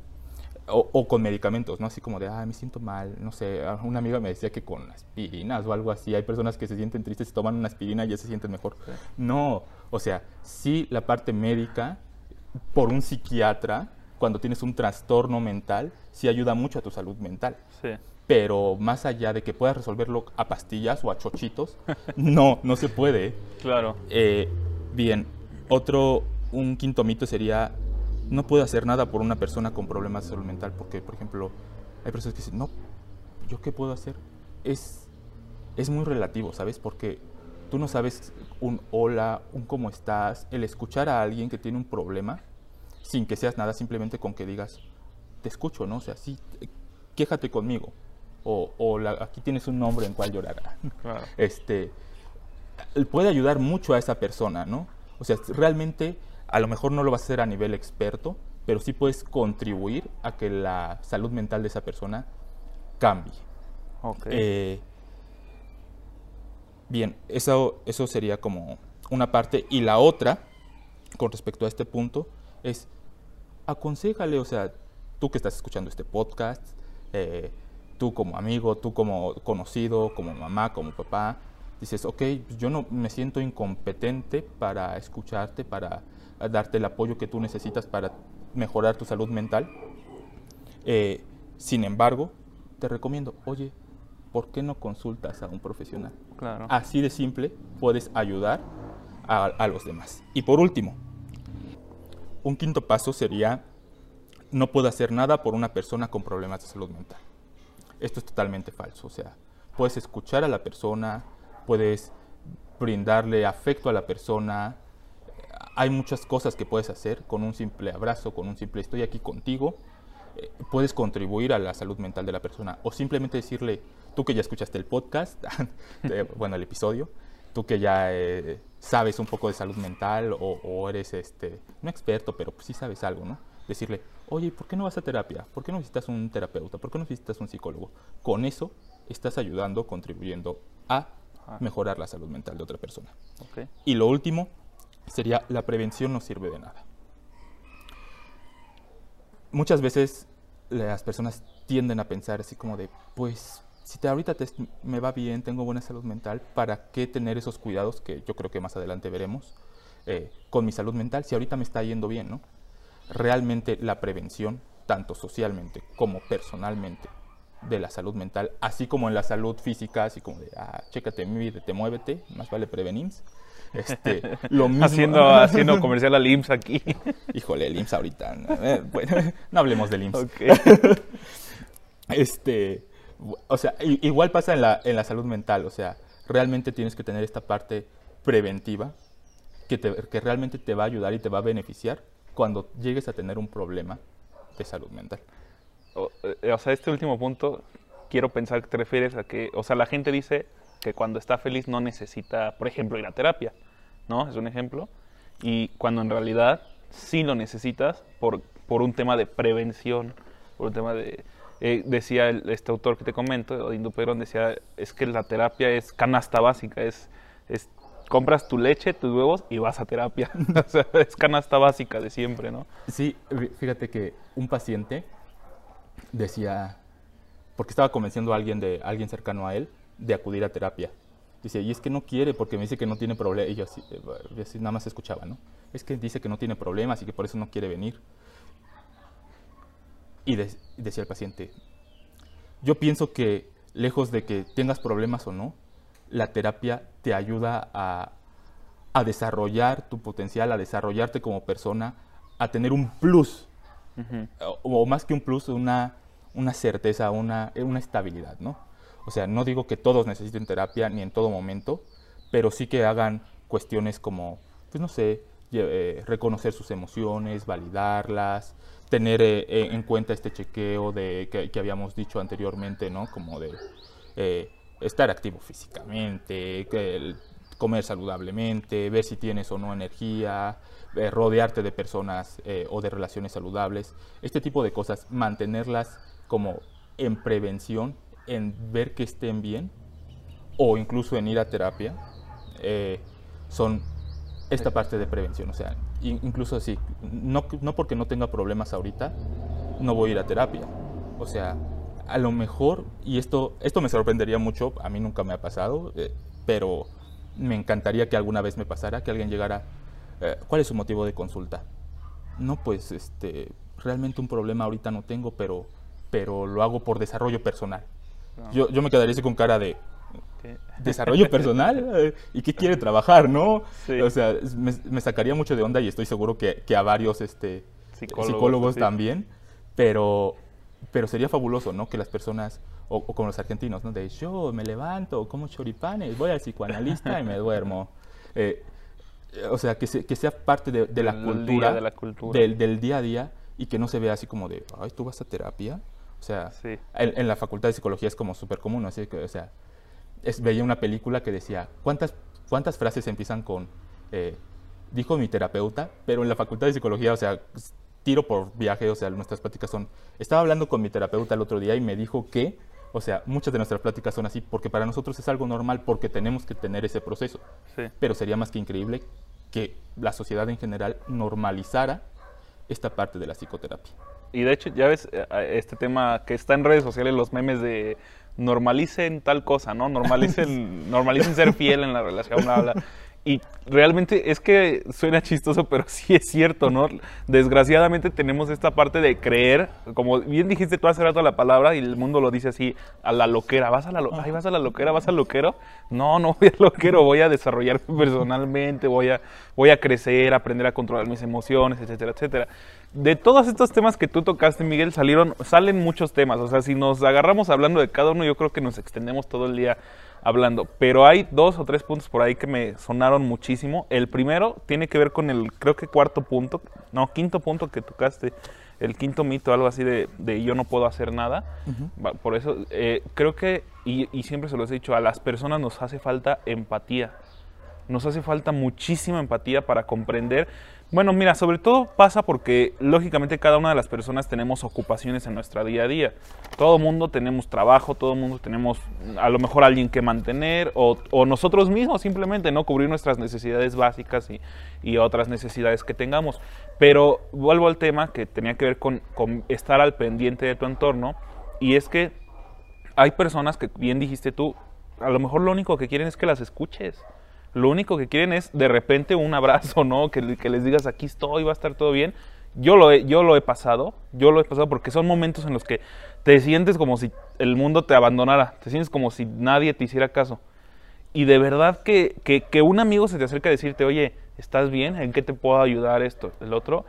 o, con medicamentos, ¿no? Así como de, ah, me siento mal, no sé, una amiga me decía que con aspirinas o algo así, hay personas que se sienten tristes y toman una aspirina y ya se sienten mejor. No, o sea, sí la parte médica por un psiquiatra, cuando tienes un trastorno mental, sí ayuda mucho a tu salud mental. Sí. Pero más allá de que puedas resolverlo a pastillas o a chochitos, no, no se puede. Claro. Eh, bien, otro, un quinto mito sería, no puedo hacer nada por una persona con problemas de salud mental, porque, por ejemplo, hay personas que dicen, no, ¿yo qué puedo hacer? Es, es muy relativo, ¿sabes? Porque tú no sabes un hola, un cómo estás, el escuchar a alguien que tiene un problema sin que seas nada, simplemente con que digas, te escucho, ¿no? O sea, sí, quéjate conmigo. O, aquí tienes un nombre en cual llorar. Claro. Este, puede ayudar mucho a esa persona, ¿no? O sea, realmente a lo mejor no lo vas a hacer a nivel experto, pero sí puedes contribuir a que la salud mental de esa persona cambie. Okay. Eh, bien, eso, eso sería como una parte. Y la otra, con respecto a este punto, es aconsejale, o sea, tú que estás escuchando este podcast, eh, tú como amigo, tú como conocido, como mamá, como papá, dices, ok, yo no me siento incompetente para escucharte, para darte el apoyo que tú necesitas para mejorar tu salud mental. Eh, sin embargo, te recomiendo, oye, ¿por qué no consultas a un profesional? Claro. Así de simple puedes ayudar a los demás. Y por último, un quinto paso sería, no puedo hacer nada por una persona con problemas de salud mental. Esto es totalmente falso. O sea, puedes escuchar a la persona, puedes brindarle afecto a la persona, hay muchas cosas que puedes hacer con un simple abrazo, con un simple estoy aquí contigo. eh, puedes contribuir a la salud mental de la persona o simplemente decirle, tú que ya escuchaste el podcast, de- bueno, el episodio, tú que ya eh, sabes un poco de salud mental o, o eres, este, no experto, pero pues sí sabes algo, ¿no? Decirle, oye, ¿por qué no vas a terapia? ¿Por qué no visitas un terapeuta? ¿Por qué no visitas un psicólogo? Con eso estás ayudando, contribuyendo a mejorar la salud mental de otra persona. Y lo último sería la prevención no sirve de nada. Muchas veces las personas tienden a pensar así como de, pues, si te, ahorita te- me va bien, tengo buena salud mental, ¿para qué tener esos cuidados que yo creo que más adelante veremos eh, con mi salud mental si ahorita me está yendo bien, ¿no? Realmente la prevención, tanto socialmente como personalmente, de la salud mental, así como en la salud física, así como de, ah, chécate, mídete, muévete, más vale prevenir. Este, lo mismo. Haciendo, haciendo comercial al IMSS aquí. Híjole, el IMSS ahorita. Eh, bueno, no hablemos del IMSS. Ok. Este, o sea, igual pasa en la, en la salud mental. O sea, realmente tienes que tener esta parte preventiva que, te- que realmente te va a ayudar y te va a beneficiar cuando llegues a tener un problema de salud mental. O, eh, o sea, este último punto, quiero pensar que te refieres a que, o sea, la gente dice que cuando está feliz no necesita, por ejemplo, ir a terapia, ¿no? Es un ejemplo. Y cuando en realidad sí lo necesitas por, por un tema de prevención, por un tema de... eh, decía este autor que te comento, Odindo Perón, decía, es que la terapia es canasta básica, es, es compras tu leche, tus huevos y vas a terapia. o sea, es canasta básica de siempre, ¿no? Sí, fí- fíjate que un paciente decía, porque estaba convenciendo a alguien, de, alguien cercano a él de acudir a terapia. Dice, y es que no quiere porque me dice que no tiene problema. Y yo así, eh, yo así nada más escuchaba, ¿no? Es que dice que no tiene problemas y que por eso no quiere venir. Y de- decía el paciente, yo pienso que lejos de que tengas problemas o no, la terapia te ayuda a, a desarrollar tu potencial, a desarrollarte como persona, a tener un plus, o, o más que un plus, una, una certeza, una, una estabilidad, ¿no? O sea, no digo que todos necesiten terapia ni en todo momento, pero sí que hagan cuestiones como, pues no sé, eh, reconocer sus emociones, validarlas, tener eh, eh, en cuenta este chequeo de que, habíamos dicho anteriormente, ¿no? Como de eh, estar activo físicamente, comer saludablemente, ver si tienes o no energía, rodearte de personas o de relaciones saludables, este tipo de cosas, mantenerlas como en prevención, en ver que estén bien o incluso en ir a terapia, son esta parte de prevención. O sea, incluso así, no, no porque no tenga problemas ahorita, no voy a ir a terapia. O sea, a lo mejor, y esto, esto me sorprendería mucho, a mí nunca me ha pasado, eh, pero me encantaría que alguna vez me pasara, que alguien llegara, eh, ¿cuál es su motivo de consulta? No, pues este, realmente un problema ahorita no tengo, pero, pero lo hago por desarrollo personal. Ah. Yo, yo me quedaría así con cara de, Desarrollo personal y qué quiere trabajar, ¿no? Sí. O sea, me, me sacaría mucho de onda y estoy seguro que, que a varios este, Psicólogos, también, pero, pero sería fabuloso, ¿no? Que las personas, o, o como los argentinos, ¿no? De yo me levanto, como choripanes, voy al psicoanalista y me duermo. Eh, o sea, que, se- que sea parte de, de la cultura, día, de la cultura. Del, del día a día y que no se vea así como de, ay, ¿tú vas a terapia? O sea, Sí. en, en la facultad de psicología es como súper común, así que, o sea, es- veía una película que decía, ¿cuántas, cuántas frases empiezan con, eh, dijo mi terapeuta? Pero en la facultad de psicología, o sea, s- tiro por viaje, o sea, nuestras pláticas son, estaba hablando con mi terapeuta el otro día y me dijo que, o sea, muchas de nuestras pláticas son así, porque para nosotros es algo normal, porque tenemos que tener ese proceso. Sí. Pero sería más que increíble que la sociedad en general normalizara esta parte de la psicoterapia. Y de hecho, ya ves eh, este tema que está en redes sociales, los memes de normalicen tal cosa, ¿no? Normalicen, normalicen ser fiel en la relación, bla, bla. Y realmente es que suena chistoso, pero sí es cierto, ¿no? Desgraciadamente tenemos esta parte de creer, como bien dijiste tú hace rato la palabra y el mundo lo dice así, a la loquera. ¿Vas a la, lo- ay, vas a la loquera? ¿Vas al loquero? No, no voy al loquero, voy a desarrollarme personalmente, voy a, voy a crecer, aprender a controlar mis emociones, etcétera, etcétera. De todos estos temas que tú tocaste, Miguel, salieron, salen muchos temas. O sea, si nos agarramos hablando de cada uno, yo creo que nos extendemos todo el día hablando. Pero hay dos o tres puntos por ahí que me sonaron muchísimo. El primero tiene que ver con el, creo que cuarto punto, no, quinto punto que tocaste, el quinto mito, algo así de, de yo no puedo hacer nada. Por eso eh, creo que, y, y siempre se los he dicho, a las personas nos hace falta empatía. Nos hace falta muchísima empatía para comprender. Bueno, mira, sobre todo pasa porque lógicamente cada una de las personas tenemos ocupaciones en nuestra día a día. Todo mundo tenemos trabajo, todo mundo tenemos a lo mejor alguien que mantener o, o nosotros mismos simplemente, ¿no? Cubrir nuestras necesidades básicas y, otras necesidades que tengamos. Pero vuelvo al tema que tenía que ver con, con estar al pendiente de tu entorno y es que hay personas que, bien dijiste tú, a lo mejor lo único que quieren es que las escuches. Lo único que quieren es de repente un abrazo, ¿no? Que, les digas aquí estoy, va a estar todo bien. Yo lo, he, yo lo he pasado, yo lo he pasado porque son momentos en los que te sientes como si el mundo te abandonara, te sientes como si nadie te hiciera caso. Y de verdad que, que, que un amigo se te acerca a decirte, oye, ¿estás bien? ¿En qué te puedo ayudar esto? El otro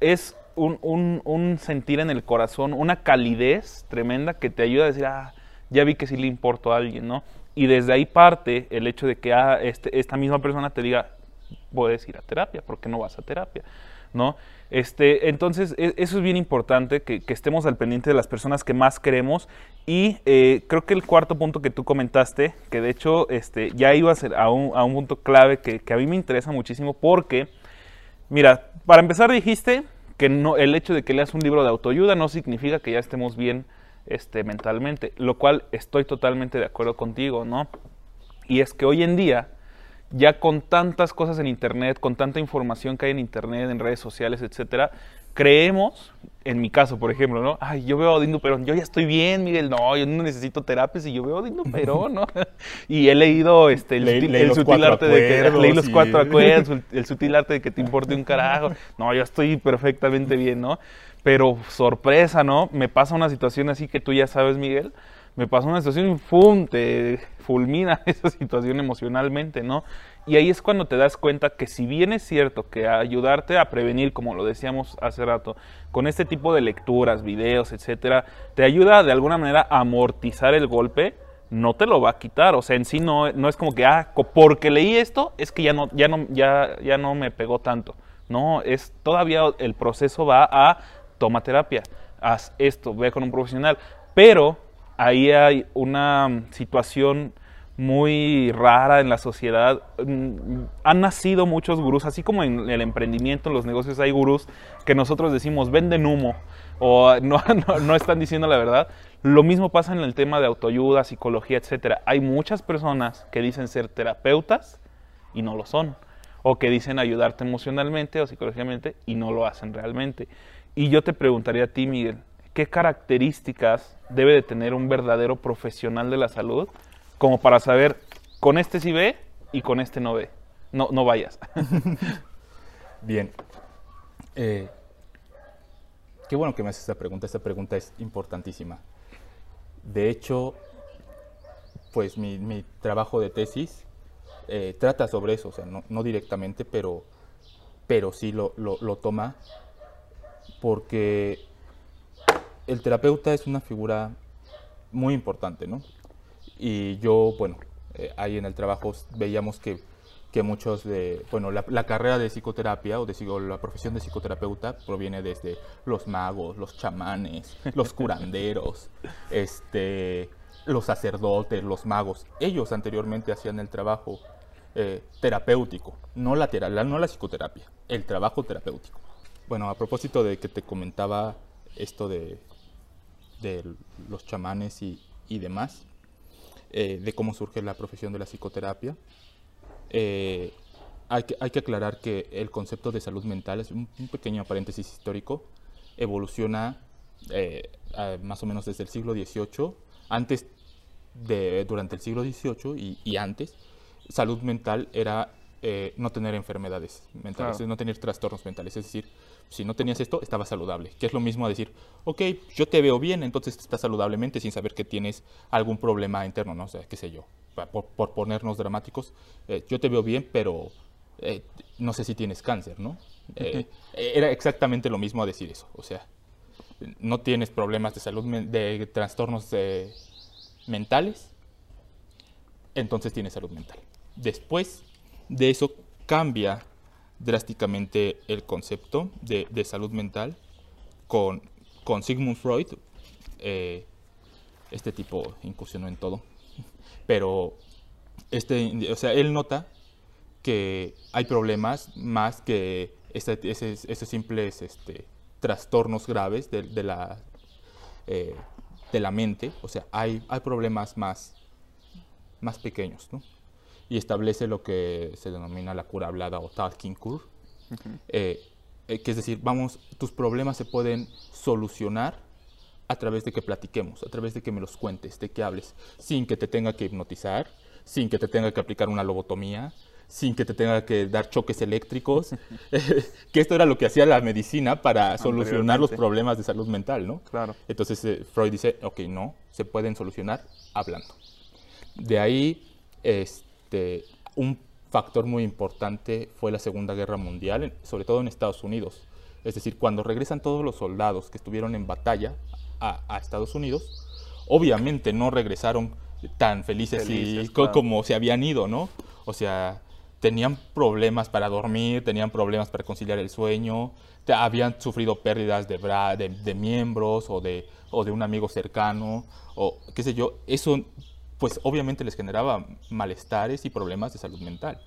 es un, un, un sentir en el corazón, una calidez tremenda que te ayuda a decir, ah, ya vi que sí le importo a alguien, ¿no? Y desde ahí parte el hecho de que ah, este, esta misma persona te diga, puedes ir a terapia, ¿por qué no vas a terapia? ¿No? Este, entonces, e- eso es bien importante, que, estemos al pendiente de las personas que más queremos. Y eh, creo que el cuarto punto que tú comentaste, que de hecho este, ya iba a ser a un, a un punto clave que, que a mí me interesa muchísimo, porque, mira, para empezar dijiste que no, el hecho de que leas un libro de autoayuda no significa que ya estemos bien este, mentalmente, lo cual estoy totalmente de acuerdo contigo, ¿no? Y es que hoy en día, ya con tantas cosas en Internet, con tanta información que hay en Internet, en redes sociales, etcétera, creemos, en mi caso, por ejemplo, ¿no? Ay, yo veo a Odín Perón, yo ya estoy bien, Miguel, no, yo no necesito terapia si yo veo a Odín Perón, ¿no? y he leído este, el, Le- sutil, el arte de que, leí los y- cuatro acuerdos, el, el sutil arte de que te importe un carajo, no, yo estoy perfectamente bien, ¿no? Pero sorpresa, ¿no? Me pasa una situación así que tú ya sabes, Miguel, me pasa una situación y ¡fum! te fulmina esa situación emocionalmente, ¿no? Y ahí es cuando te das cuenta que si bien es cierto que ayudarte a prevenir, como lo decíamos hace rato, con este tipo de lecturas, videos, etcétera, te ayuda de alguna manera a amortizar el golpe, no te lo va a quitar, o sea, en sí no, no es como que, ah, porque leí esto, es que ya no, ya no, ya, ya no me pegó tanto. No, es todavía el proceso va a toma terapia, haz esto, ve con un profesional. Pero ahí hay una situación muy rara en la sociedad. Mm, Han nacido muchos gurús, así como en el emprendimiento, en los negocios hay gurús que nosotros decimos venden humo o no, no, no están diciendo la verdad. Lo mismo pasa en el tema de autoayuda, psicología, etcétera. Hay muchas personas que dicen ser terapeutas y no lo son. O que dicen ayudarte emocionalmente o psicológicamente y no lo hacen realmente. Y yo te preguntaría a ti, Miguel, ¿qué características debe de tener un verdadero profesional de la salud como para saber, con este sí ve y con este no ve? No, no vayas. Bien. Eh, qué bueno que me haces esta pregunta. Esta pregunta es importantísima. De hecho, pues mi, mi trabajo de tesis eh, trata sobre eso, o sea, no, no directamente, pero, pero sí lo, lo- lo toma porque el terapeuta es una figura muy importante, ¿no? Y yo, bueno, eh, ahí en el trabajo veíamos que, que muchos de, bueno, la, la carrera de psicoterapia o de la profesión de psicoterapeuta proviene desde los magos, los chamanes, los curanderos, este, los sacerdotes, los magos. Ellos anteriormente hacían el trabajo eh, terapéutico, no la- no la psicoterapia, el trabajo terapéutico. Bueno, a propósito de que te comentaba esto de, de los chamanes y, y demás, eh, de cómo surge la profesión de la psicoterapia, eh, hay, que, hay que aclarar que el concepto de salud mental, es un, un pequeño paréntesis histórico, evoluciona eh, más o menos desde el siglo XVIII, antes de, durante el siglo XVIII y, y antes, salud mental era eh, no tener enfermedades mentales, Claro. no tener trastornos mentales, es decir, si no tenías esto, estabas saludable, que es lo mismo a decir, ok, yo te veo bien, entonces estás saludablemente sin saber que tienes algún problema interno, no o sea, qué sé yo, por, por ponernos dramáticos, eh, yo te veo bien, pero eh, no sé si tienes cáncer, ¿no? Eh, era exactamente lo mismo a decir eso, o sea, no tienes problemas de salud, de trastornos eh, mentales, entonces tiene salud mental. Después de eso cambia drásticamente el concepto de, de salud mental con, con Sigmund Freud. eh, este tipo incursionó en todo, pero este, o sea, él nota que hay problemas más que esos simples este, trastornos graves de, de la, eh, de la mente, o sea, hay, hay problemas más, más pequeños, ¿no? Y establece lo que se denomina la cura hablada o talking cure, eh, eh, que es decir, vamos, tus problemas se pueden solucionar a través de que platiquemos, a través de que me los cuentes, de que hables, sin que te tenga que hipnotizar, sin que te tenga que aplicar una lobotomía, sin que te tenga que dar choques eléctricos, que esto era lo que hacía la medicina para solucionar los problemas de salud mental, ¿no? Claro. Entonces eh, Freud dice, ok, no, se pueden solucionar hablando. De ahí, este, un factor muy importante fue la Segunda Guerra Mundial, sobre todo en Estados Unidos. Es decir, cuando regresan todos los soldados que estuvieron en batalla a, a Estados Unidos, obviamente no regresaron tan felices, y Felices, co- claro. como se habían ido, ¿no? O sea, tenían problemas para dormir, tenían problemas para conciliar el sueño, te- habían sufrido pérdidas de, bra- de, de miembros o de, o de un amigo cercano, o qué sé yo. Eso, pues obviamente les generaba malestares y problemas de salud mental.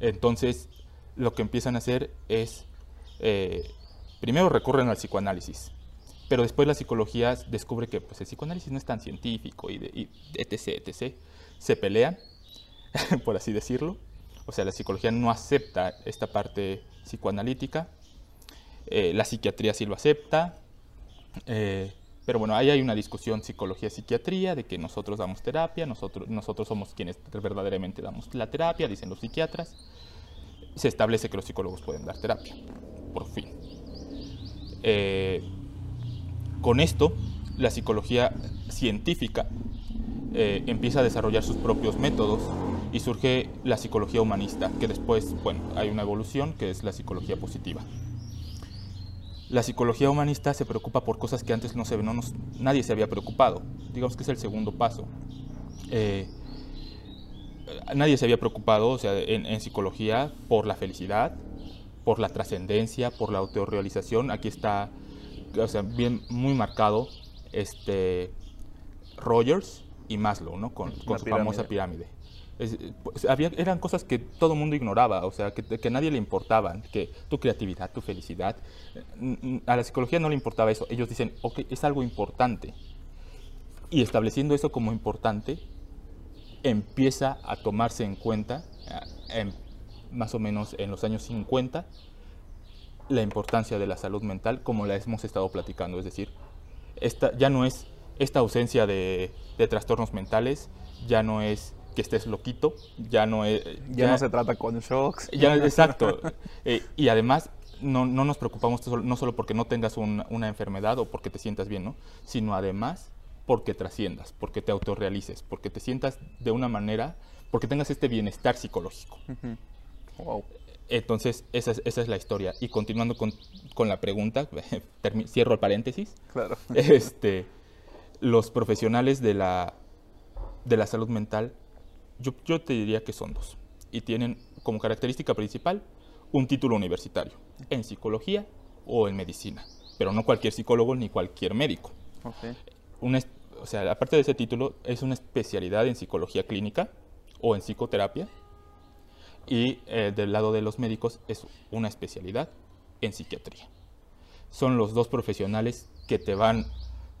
Entonces, lo que empiezan a hacer es, eh, primero recurren al psicoanálisis, pero después la psicología descubre que pues, el psicoanálisis no es tan científico y, de- y etc, etc. Se pelean, por así decirlo. O sea, la psicología no acepta esta parte psicoanalítica. Eh, la psiquiatría sí lo acepta. Eh, pero bueno, ahí hay una discusión psicología-psiquiatría de que nosotros damos terapia, nosotros, nosotros somos quienes verdaderamente damos la terapia, dicen los psiquiatras. Se establece que los psicólogos pueden dar terapia, por fin. Eh, con esto, la psicología científica eh, empieza a desarrollar sus propios métodos y surge la psicología humanista, que después, bueno, hay una evolución que es la psicología positiva. La psicología humanista se preocupa por cosas que antes no se, no nos- nadie se había preocupado. Digamos que es el segundo paso. Eh, nadie se había preocupado, o sea, en, en psicología, por la felicidad, por la trascendencia, por la autorrealización. Aquí está, o sea, bien muy marcado, este, Rogers y Maslow, ¿no? Con, su famosa pirámide. Pues, eran cosas que todo mundo ignoraba, o sea, que, que nadie le importaban, que tu creatividad, tu felicidad, n- n- a la psicología no le importaba eso. Ellos dicen, ok, es algo importante. Y estableciendo eso como importante, empieza a tomarse en cuenta, eh, en- más o menos en los años 50, la importancia de la salud mental como la hemos estado platicando. Es decir, esta, ya no es esta ausencia de, de trastornos mentales, ya no es que estés loquito, ya no es... Ya, no se trata con shocks. Ya, exacto. Eh, y además, no, no nos preocupamos no solo porque no tengas un- una enfermedad o porque te sientas bien, ¿no? Sino además porque trasciendas, porque te autorrealices, porque te sientas de una manera, porque tengas este bienestar psicológico. Wow. Entonces, esa es, esa es la historia. Y continuando con, con la pregunta, cierro el paréntesis, Claro. este, los profesionales de la, de la salud mental, yo, yo te diría que son dos. Y tienen como característica principal un título universitario, en psicología o en medicina. Pero no cualquier psicólogo ni cualquier médico. Una o sea, aparte de ese título, es una especialidad en psicología clínica o en psicoterapia. Y eh, del lado de los médicos es una especialidad en psiquiatría. Son los dos profesionales que te van,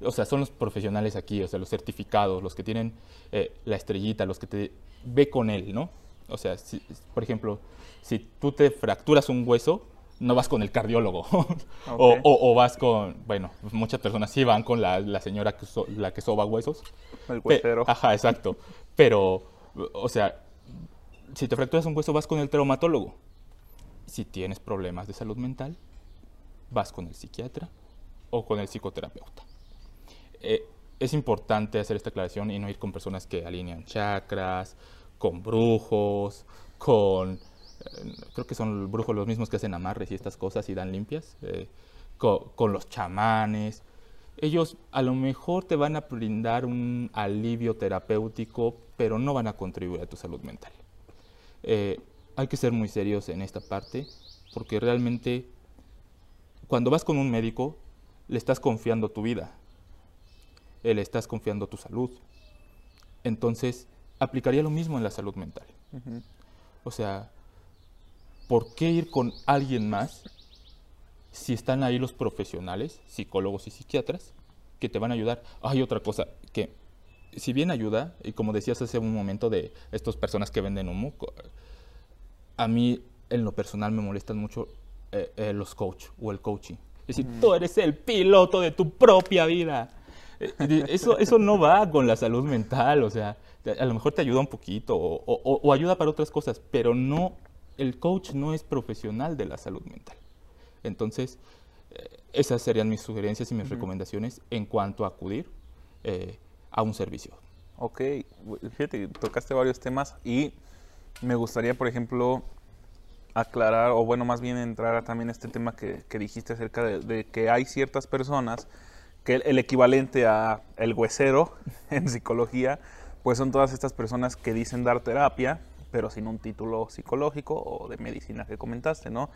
o sea, son los profesionales aquí, o sea, los certificados, los que tienen eh, la estrellita, los que te ve con él, ¿no? O sea, si- por ejemplo, si tú te fracturas un hueso, no vas con el cardiólogo. o, Ok. o- o vas con, bueno, muchas personas sí van con la, la señora que, so- la que soba huesos. El Pe- huesero. Ajá, exacto. Pero, o sea, si te fracturas un hueso, vas con el traumatólogo. Si tienes problemas de salud mental, vas con el psiquiatra o con el psicoterapeuta. Eh, es importante hacer esta aclaración y no ir con personas que alinean chakras, con brujos, con... eh, creo que son brujos los mismos que hacen amarres y estas cosas y dan limpias, eh, co- con, los chamanes. ellos a lo mejor te van a brindar un alivio terapéutico, pero no van a contribuir a tu salud mental. Eh, hay que ser muy serios en esta parte, porque realmente cuando vas con un médico, le estás confiando tu vida, le estás confiando tu salud. Entonces, aplicaría lo mismo en la salud mental. O sea, ¿por qué ir con alguien más si están ahí los profesionales, psicólogos y psiquiatras, que te van a ayudar? Hay otra cosa que, si bien ayuda, y como decías hace un momento de estas personas que venden humo, a mí en lo personal me molestan mucho eh, eh, los coach o el coaching. Es decir, tú eres el piloto de tu propia vida. Eh, eso, eso no va con la salud mental, o sea, a lo mejor te ayuda un poquito o, ayuda para otras cosas, pero no, el coach no es profesional de la salud mental. Entonces, esas serían mis sugerencias y mis recomendaciones en cuanto a acudir a un servicio. Ok, fíjate, tocaste varios temas y me gustaría, por ejemplo, aclarar, o bueno, más bien entrar a también este tema que, dijiste acerca de, que hay ciertas personas que el, equivalente a el huesero en psicología, pues son todas estas personas que dicen dar terapia, pero sin un título psicológico o de medicina que comentaste, ¿no?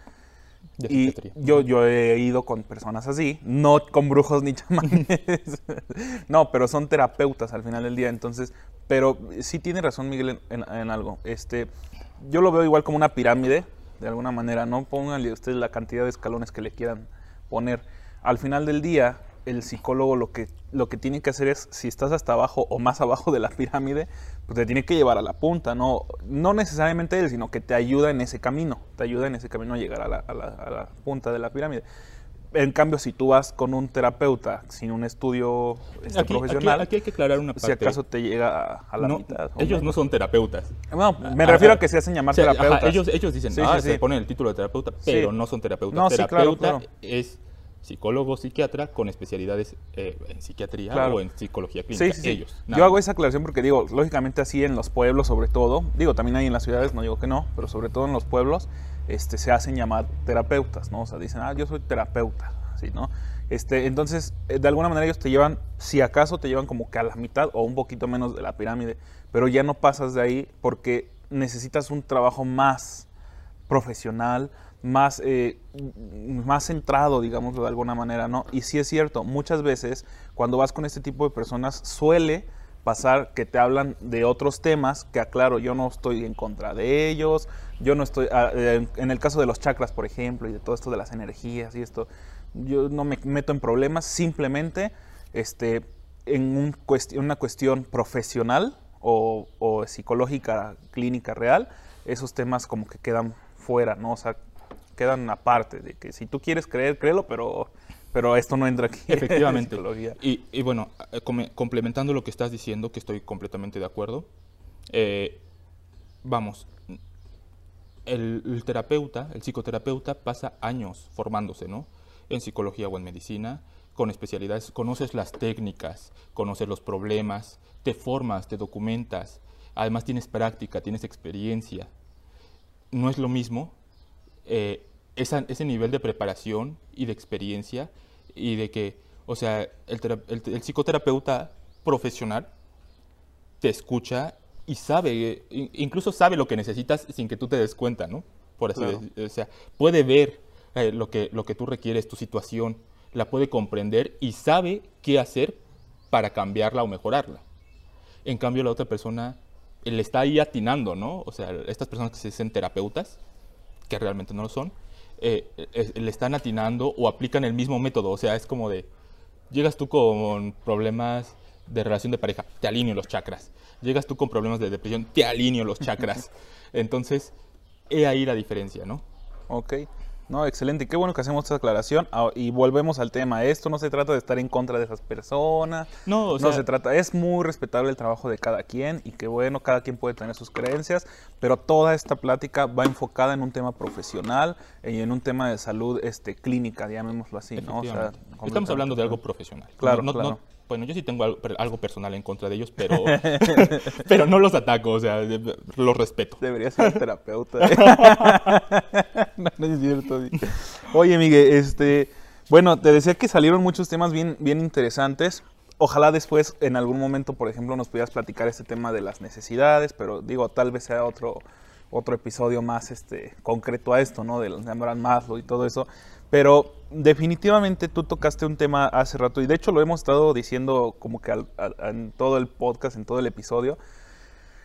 y yo, yo he ido con personas así, no con brujos ni chamanes, no, pero son terapeutas al final del día, entonces, pero sí tiene razón Miguel en, en algo, este, yo lo veo igual como una pirámide, de alguna manera, no pónganle ustedes la cantidad de escalones que le quieran poner. Al final del día, el psicólogo lo que, lo que tiene que hacer es, si estás hasta abajo o más abajo de la pirámide, pues te tiene que llevar a la punta, no, no necesariamente él, sino que te ayuda en ese camino, te ayuda en ese camino a llegar a la, a la punta de la pirámide. En cambio, si tú vas con un terapeuta sin un estudio este, profesional, aquí, hay que aclarar una parte. Si acaso te llega a, la mitad. Ellos no son terapeutas. No, me refiero a que se hacen llamar terapeutas. ellos, ellos dicen, ah, se ponen el título de terapeuta, pero no son terapeutas. terapeuta es psicólogo, psiquiatra con especialidades eh, en psiquiatría o en psicología clínica. Ellos. Yo hago esa aclaración porque digo, lógicamente así en los pueblos sobre todo, digo, también hay en las ciudades, no digo que no, pero sobre todo en los pueblos, este, se hacen llamar terapeutas, ¿no? O sea, dicen, ah, yo soy terapeuta, ¿sí, no? Este, entonces, eh, de alguna manera ellos te llevan, si acaso te llevan como que a la mitad o un poquito menos de la pirámide, pero ya no pasas de ahí porque necesitas un trabajo más profesional, más, eh, más centrado, digámoslo de alguna manera, ¿no? Y sí es cierto, muchas veces cuando vas con este tipo de personas suele pasar que te hablan de otros temas que aclaro, yo no estoy en contra de ellos, yo no estoy, ah, en el caso de los chakras, por ejemplo, y de todo esto de las energías y esto, yo no me meto en problemas, simplemente este, en un una cuestión profesional o, o, psicológica, clínica real, esos temas como que quedan fuera, ¿no? O sea, quedan aparte, de que si tú quieres creer, créelo, pero pero esto no entra aquí. Efectivamente. y, y, bueno, eh, complementando lo que estás diciendo, que estoy completamente de acuerdo, eh, vamos, el, terapeuta, el psicoterapeuta pasa años formándose, ¿no? En psicología o en medicina, con especialidades, conoces las técnicas, conoces los problemas, te formas, te documentas, además tienes práctica, tienes experiencia. No es lo mismo eh, ese nivel de preparación y de experiencia y de que, o sea, el, psicoterapeuta profesional te escucha y sabe, incluso sabe lo que necesitas sin que tú te des cuenta, ¿no? Por así decirlo. O sea, puede ver eh, lo, que, lo que tú requieres, tu situación, la puede comprender y sabe qué hacer para cambiarla o mejorarla. En cambio, la otra persona le está ahí atinando, ¿no? O sea, estas personas que se dicen terapeutas, que realmente no lo son, eh, eh, le están atinando o aplican el mismo método. O sea, es como de, llegas tú con problemas de relación de pareja, te alineo los chakras. Llegas tú con problemas de depresión, te alineo los chakras. Entonces, he ahí la diferencia, ¿no? Ok. No, excelente. Qué bueno que hacemos esta aclaración. Ah, y volvemos al tema. Esto no se trata de estar en contra de esas personas. No, o sea, no se trata. Es muy respetable el trabajo de cada quien y que bueno, cada quien puede tener sus creencias, pero toda esta plática va enfocada en un tema profesional y en un tema de salud este, clínica, llamémoslo así. ¿no? Estamos hablando de algo profesional. Claro, claro. Bueno, yo sí tengo algo, personal en contra de ellos, pero, pero no los ataco, o sea, los respeto. Debería ser terapeuta. no, es cierto. Oye, Miguel, este, Bueno, te decía que salieron muchos temas bien, bien interesantes. Ojalá después, en algún momento, por ejemplo, nos pudieras platicar este tema de las necesidades, pero digo, tal vez sea otro, otro episodio más este, concreto a esto, ¿no? De los Abraham Maslow y todo eso. Pero definitivamente tú tocaste un tema hace rato, y de hecho lo hemos estado diciendo como que en todo el podcast, en todo el episodio,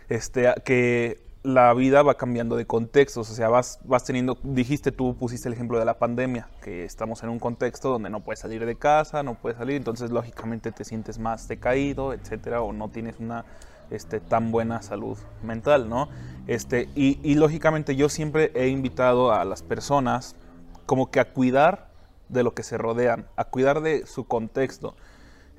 este, que la vida va cambiando de contextos, o sea, vas, vas teniendo, dijiste tú, pusiste el ejemplo de la pandemia, que estamos en un contexto donde no puedes salir de casa, no puedes salir, entonces lógicamente te sientes más decaído, etcétera, o no tienes una este, tan buena salud mental, ¿no? Este, y lógicamente yo siempre he invitado a las personas como que a cuidar de lo que se rodean, a cuidar de su contexto.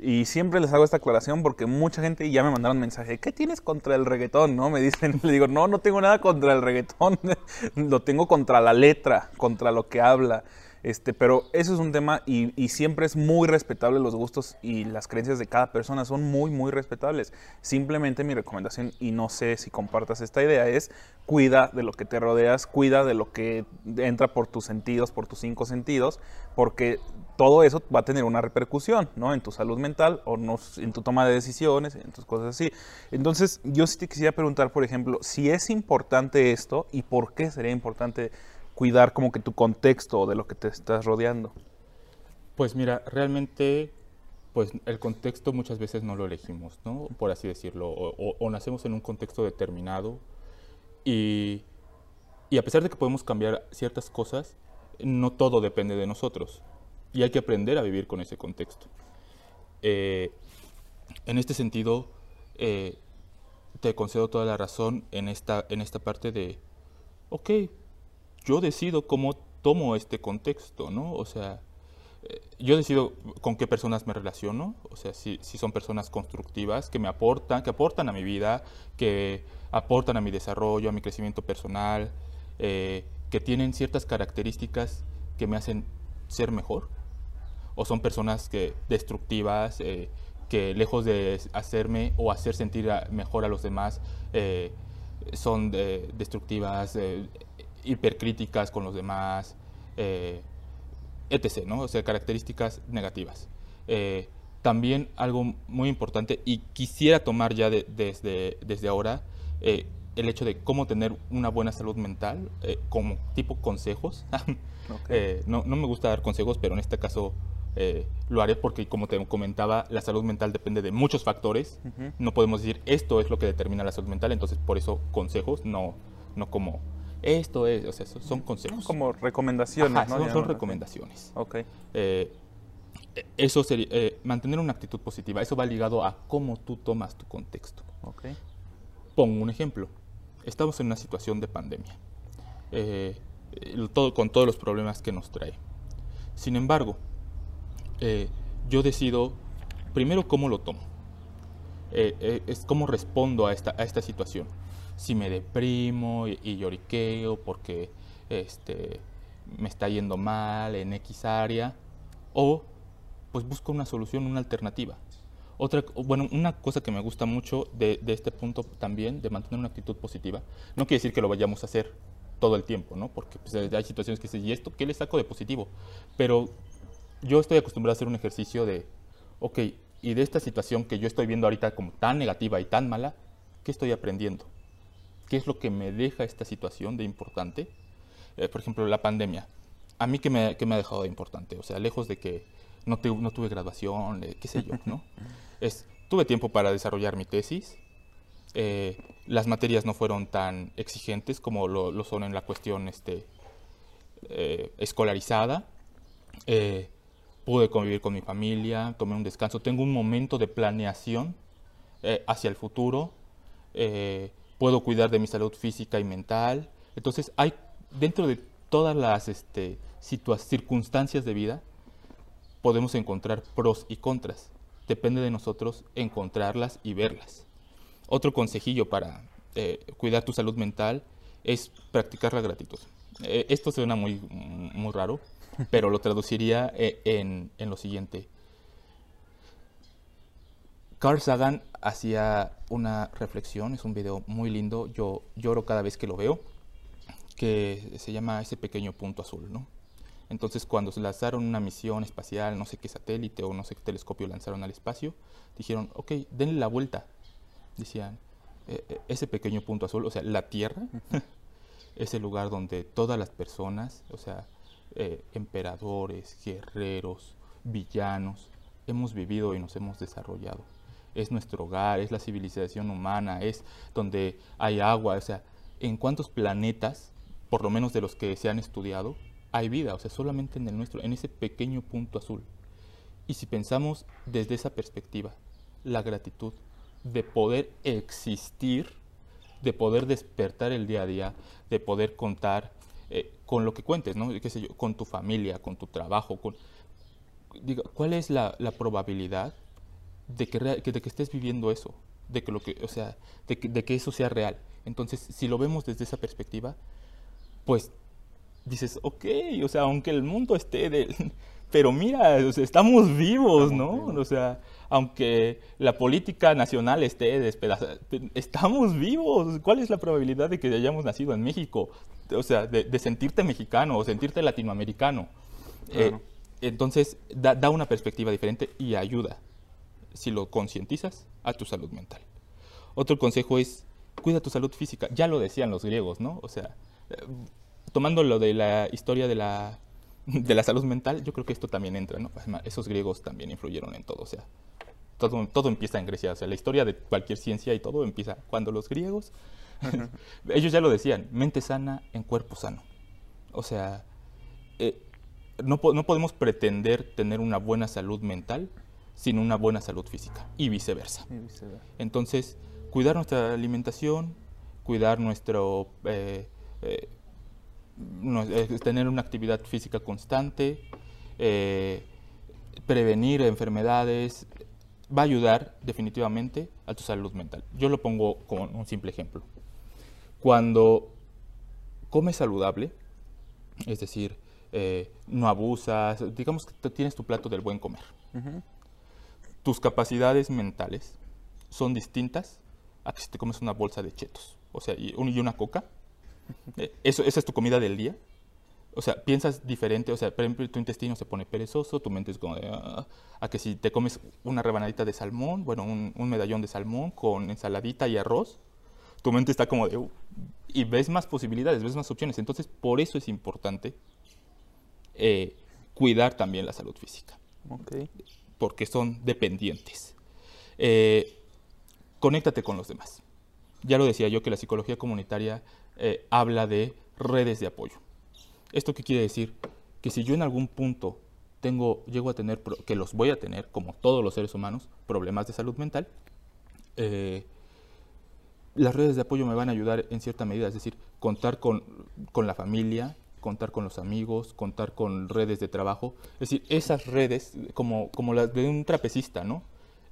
Y siempre les hago esta aclaración porque mucha gente ya me mandaron mensaje, ¿qué tienes contra el reggaetón? ¿No? Me dicen, le digo, no, no tengo nada contra el reggaetón, lo tengo contra la letra, contra lo que habla. Este, pero eso es un tema y, y, siempre es muy respetable los gustos y las creencias de cada persona son muy, muy respetables. Simplemente mi recomendación, y no sé si compartas esta idea, es cuida de lo que te rodeas, cuida de lo que entra por tus sentidos, por tus cinco sentidos, porque todo eso va a tener una repercusión, ¿no? En tu salud mental o no, en tu toma de decisiones, en tus cosas así. Entonces, yo sí te quisiera preguntar, por ejemplo, si es importante esto y por qué sería importante cuidar como que tu contexto de lo que te estás rodeando. Pues mira, realmente, pues el contexto muchas veces no lo elegimos, ¿no? Por así decirlo, o, nacemos en un contexto determinado y, y a pesar de que podemos cambiar ciertas cosas, no todo depende de nosotros y hay que aprender a vivir con ese contexto. Eh, en este sentido, eh, te concedo toda la razón en esta, en esta parte de, ok, yo decido cómo tomo este contexto, ¿no? O sea, eh, yo decido con qué personas me relaciono, o sea, si, si, son personas constructivas, que me aportan, que aportan a mi vida, que aportan a mi desarrollo, a mi crecimiento personal, que tienen ciertas características que me hacen ser mejor, o son personas que destructivas, eh, que lejos de hacerme o hacer sentir mejor a los demás, eh, son destructivas, hipercríticas con los demás, eh, etc., ¿no? O sea, características negativas. también algo muy importante, y quisiera tomar ya desde, desde ahora, el hecho de cómo tener una buena salud mental, como tipo consejos. no, no, me gusta dar consejos, pero en este caso eh, lo haré porque, como te comentaba, la salud mental depende de muchos factores. No podemos decir esto es lo que determina la salud mental, entonces por eso consejos, no, no como esto es, o sea, son consejos. Como recomendaciones, ¿no? Son, recomendaciones. Ok. Eh, eso sería, eh, mantener una actitud positiva, eso va ligado a cómo tú tomas tu contexto. Okay. Pongo un ejemplo. Estamos en una situación de pandemia, todo, con todos los problemas que nos trae. Sin embargo, eh, yo decido primero cómo lo tomo. Eh, eh, es cómo respondo a esta, a esta situación. Si me deprimo y, lloriqueo porque este, me está yendo mal en X área, o pues busco una solución, una alternativa. Otra, bueno, una cosa que me gusta mucho de, de, este punto también, de mantener una actitud positiva, no quiere decir que lo vayamos a hacer todo el tiempo, ¿no? Porque pues, hay situaciones que dicen, ¿y esto qué le saco de positivo? Pero yo estoy acostumbrado a hacer un ejercicio de, ok, y de esta situación que yo estoy viendo ahorita como tan negativa y tan mala, ¿qué estoy aprendiendo? ¿Qué es lo que me deja esta situación de importante? Eh, por ejemplo, la pandemia. ¿A mí qué me, me, ha dejado de importante? O sea, lejos de que no, no tuve graduación, eh, qué sé yo, ¿no? Es, tuve tiempo para desarrollar mi tesis. Eh, las materias no fueron tan exigentes como lo, son en la cuestión este, escolarizada pude convivir con mi familia, tomé un descanso, tengo un momento de planeación eh, hacia el futuro, eh, puedo cuidar de mi salud física y mental. Entonces, hay dentro de todas las este, circunstancias de vida, podemos encontrar pros y contras. Depende de nosotros encontrarlas y verlas. Otro consejillo para eh, cuidar tu salud mental es practicar la gratitud. esto suena muy, muy raro, pero lo traduciría eh, en, lo siguiente. Carl Sagan hacía una reflexión, es un video muy lindo, yo lloro cada vez que lo veo, que se llama ese pequeño punto azul, ¿no? Entonces, cuando se lanzaron una misión espacial, no sé qué satélite o no sé qué telescopio lanzaron al espacio, dijeron, ok, denle la vuelta. Decían, "E- e- ese pequeño punto azul, o sea, la Tierra, es el lugar donde todas las personas, o sea, eh, emperadores, guerreros, villanos, hemos vivido y nos hemos desarrollado. Es nuestro hogar, es la civilización humana, es donde hay agua, o sea, ¿en cuántos planetas, por lo menos de los que se han estudiado, hay vida? O sea, solamente en el nuestro, en ese pequeño punto azul. Y si pensamos desde esa perspectiva, la gratitud de poder existir, de poder despertar el día a día, de poder contar eh, con lo que cuentes, ¿no? ¿Qué sé yo? Con tu familia, con tu trabajo, con... Diga, ¿cuál es la, la probabilidad de que, rea- que- de que estés viviendo eso? De que, lo que, o sea, de que, de que eso sea real. Entonces, si lo vemos desde esa perspectiva, pues dices, ok, o sea, aunque el mundo esté del... Pero mira, o sea, estamos vivos, Estamos ¿no? vivos. O sea, aunque la política nacional esté despedazada, estamos vivos. ¿Cuál es la probabilidad de que hayamos nacido en México? O sea, de, de sentirte mexicano o sentirte latinoamericano. Eh, entonces, da, da una perspectiva diferente y ayuda, si lo concientizas, a tu salud mental. Otro consejo es, cuida tu salud física. Ya lo decían los griegos, ¿no? O sea, eh, tomando lo de la historia de la, de la salud mental, yo creo que esto también entra, ¿no? Además, Esos griegos también influyeron en todo, o sea, todo, todo empieza en Grecia, o sea, la historia de cualquier ciencia y todo empieza cuando los griegos, ellos ya lo decían, mente sana en cuerpo sano. O sea, eh, no, po- no podemos pretender tener una buena salud mental sin una buena salud física y viceversa. Y viceversa. Entonces, cuidar nuestra alimentación, cuidar nuestro... eh, eh, no- eh, tener una actividad física constante, eh, prevenir enfermedades, va a ayudar definitivamente a tu salud mental. Yo lo pongo como un simple ejemplo. Cuando comes saludable, es decir, eh, no abusas, digamos que tienes tu plato del buen comer. Tus capacidades mentales son distintas a que si te comes una bolsa de chetos. O sea, y, un- y una coca. Eh, Eso, esa es tu comida del día. O sea, piensas diferente. O sea, por ejemplo, tu intestino se pone perezoso, tu mente es como de, "Ah", a que si te comes una rebanadita de salmón, bueno, un, un medallón de salmón con ensaladita y arroz, tu mente está como de... "Uh", y ves más posibilidades, ves más opciones. Entonces, por eso es importante eh, cuidar también la salud física Ok. Porque son dependientes. Eh, conéctate con los demás. Ya lo decía yo que la psicología comunitaria eh, habla de redes de apoyo. ¿Esto qué quiere decir? Que si yo en algún punto tengo, llego a tener, que los voy a tener, como todos los seres humanos, problemas de salud mental, eh, las redes de apoyo me van a ayudar en cierta medida, es decir, contar con, con la familia, contar con los amigos, contar con redes de trabajo, es decir, esas redes como, como las de un trapecista, ¿no?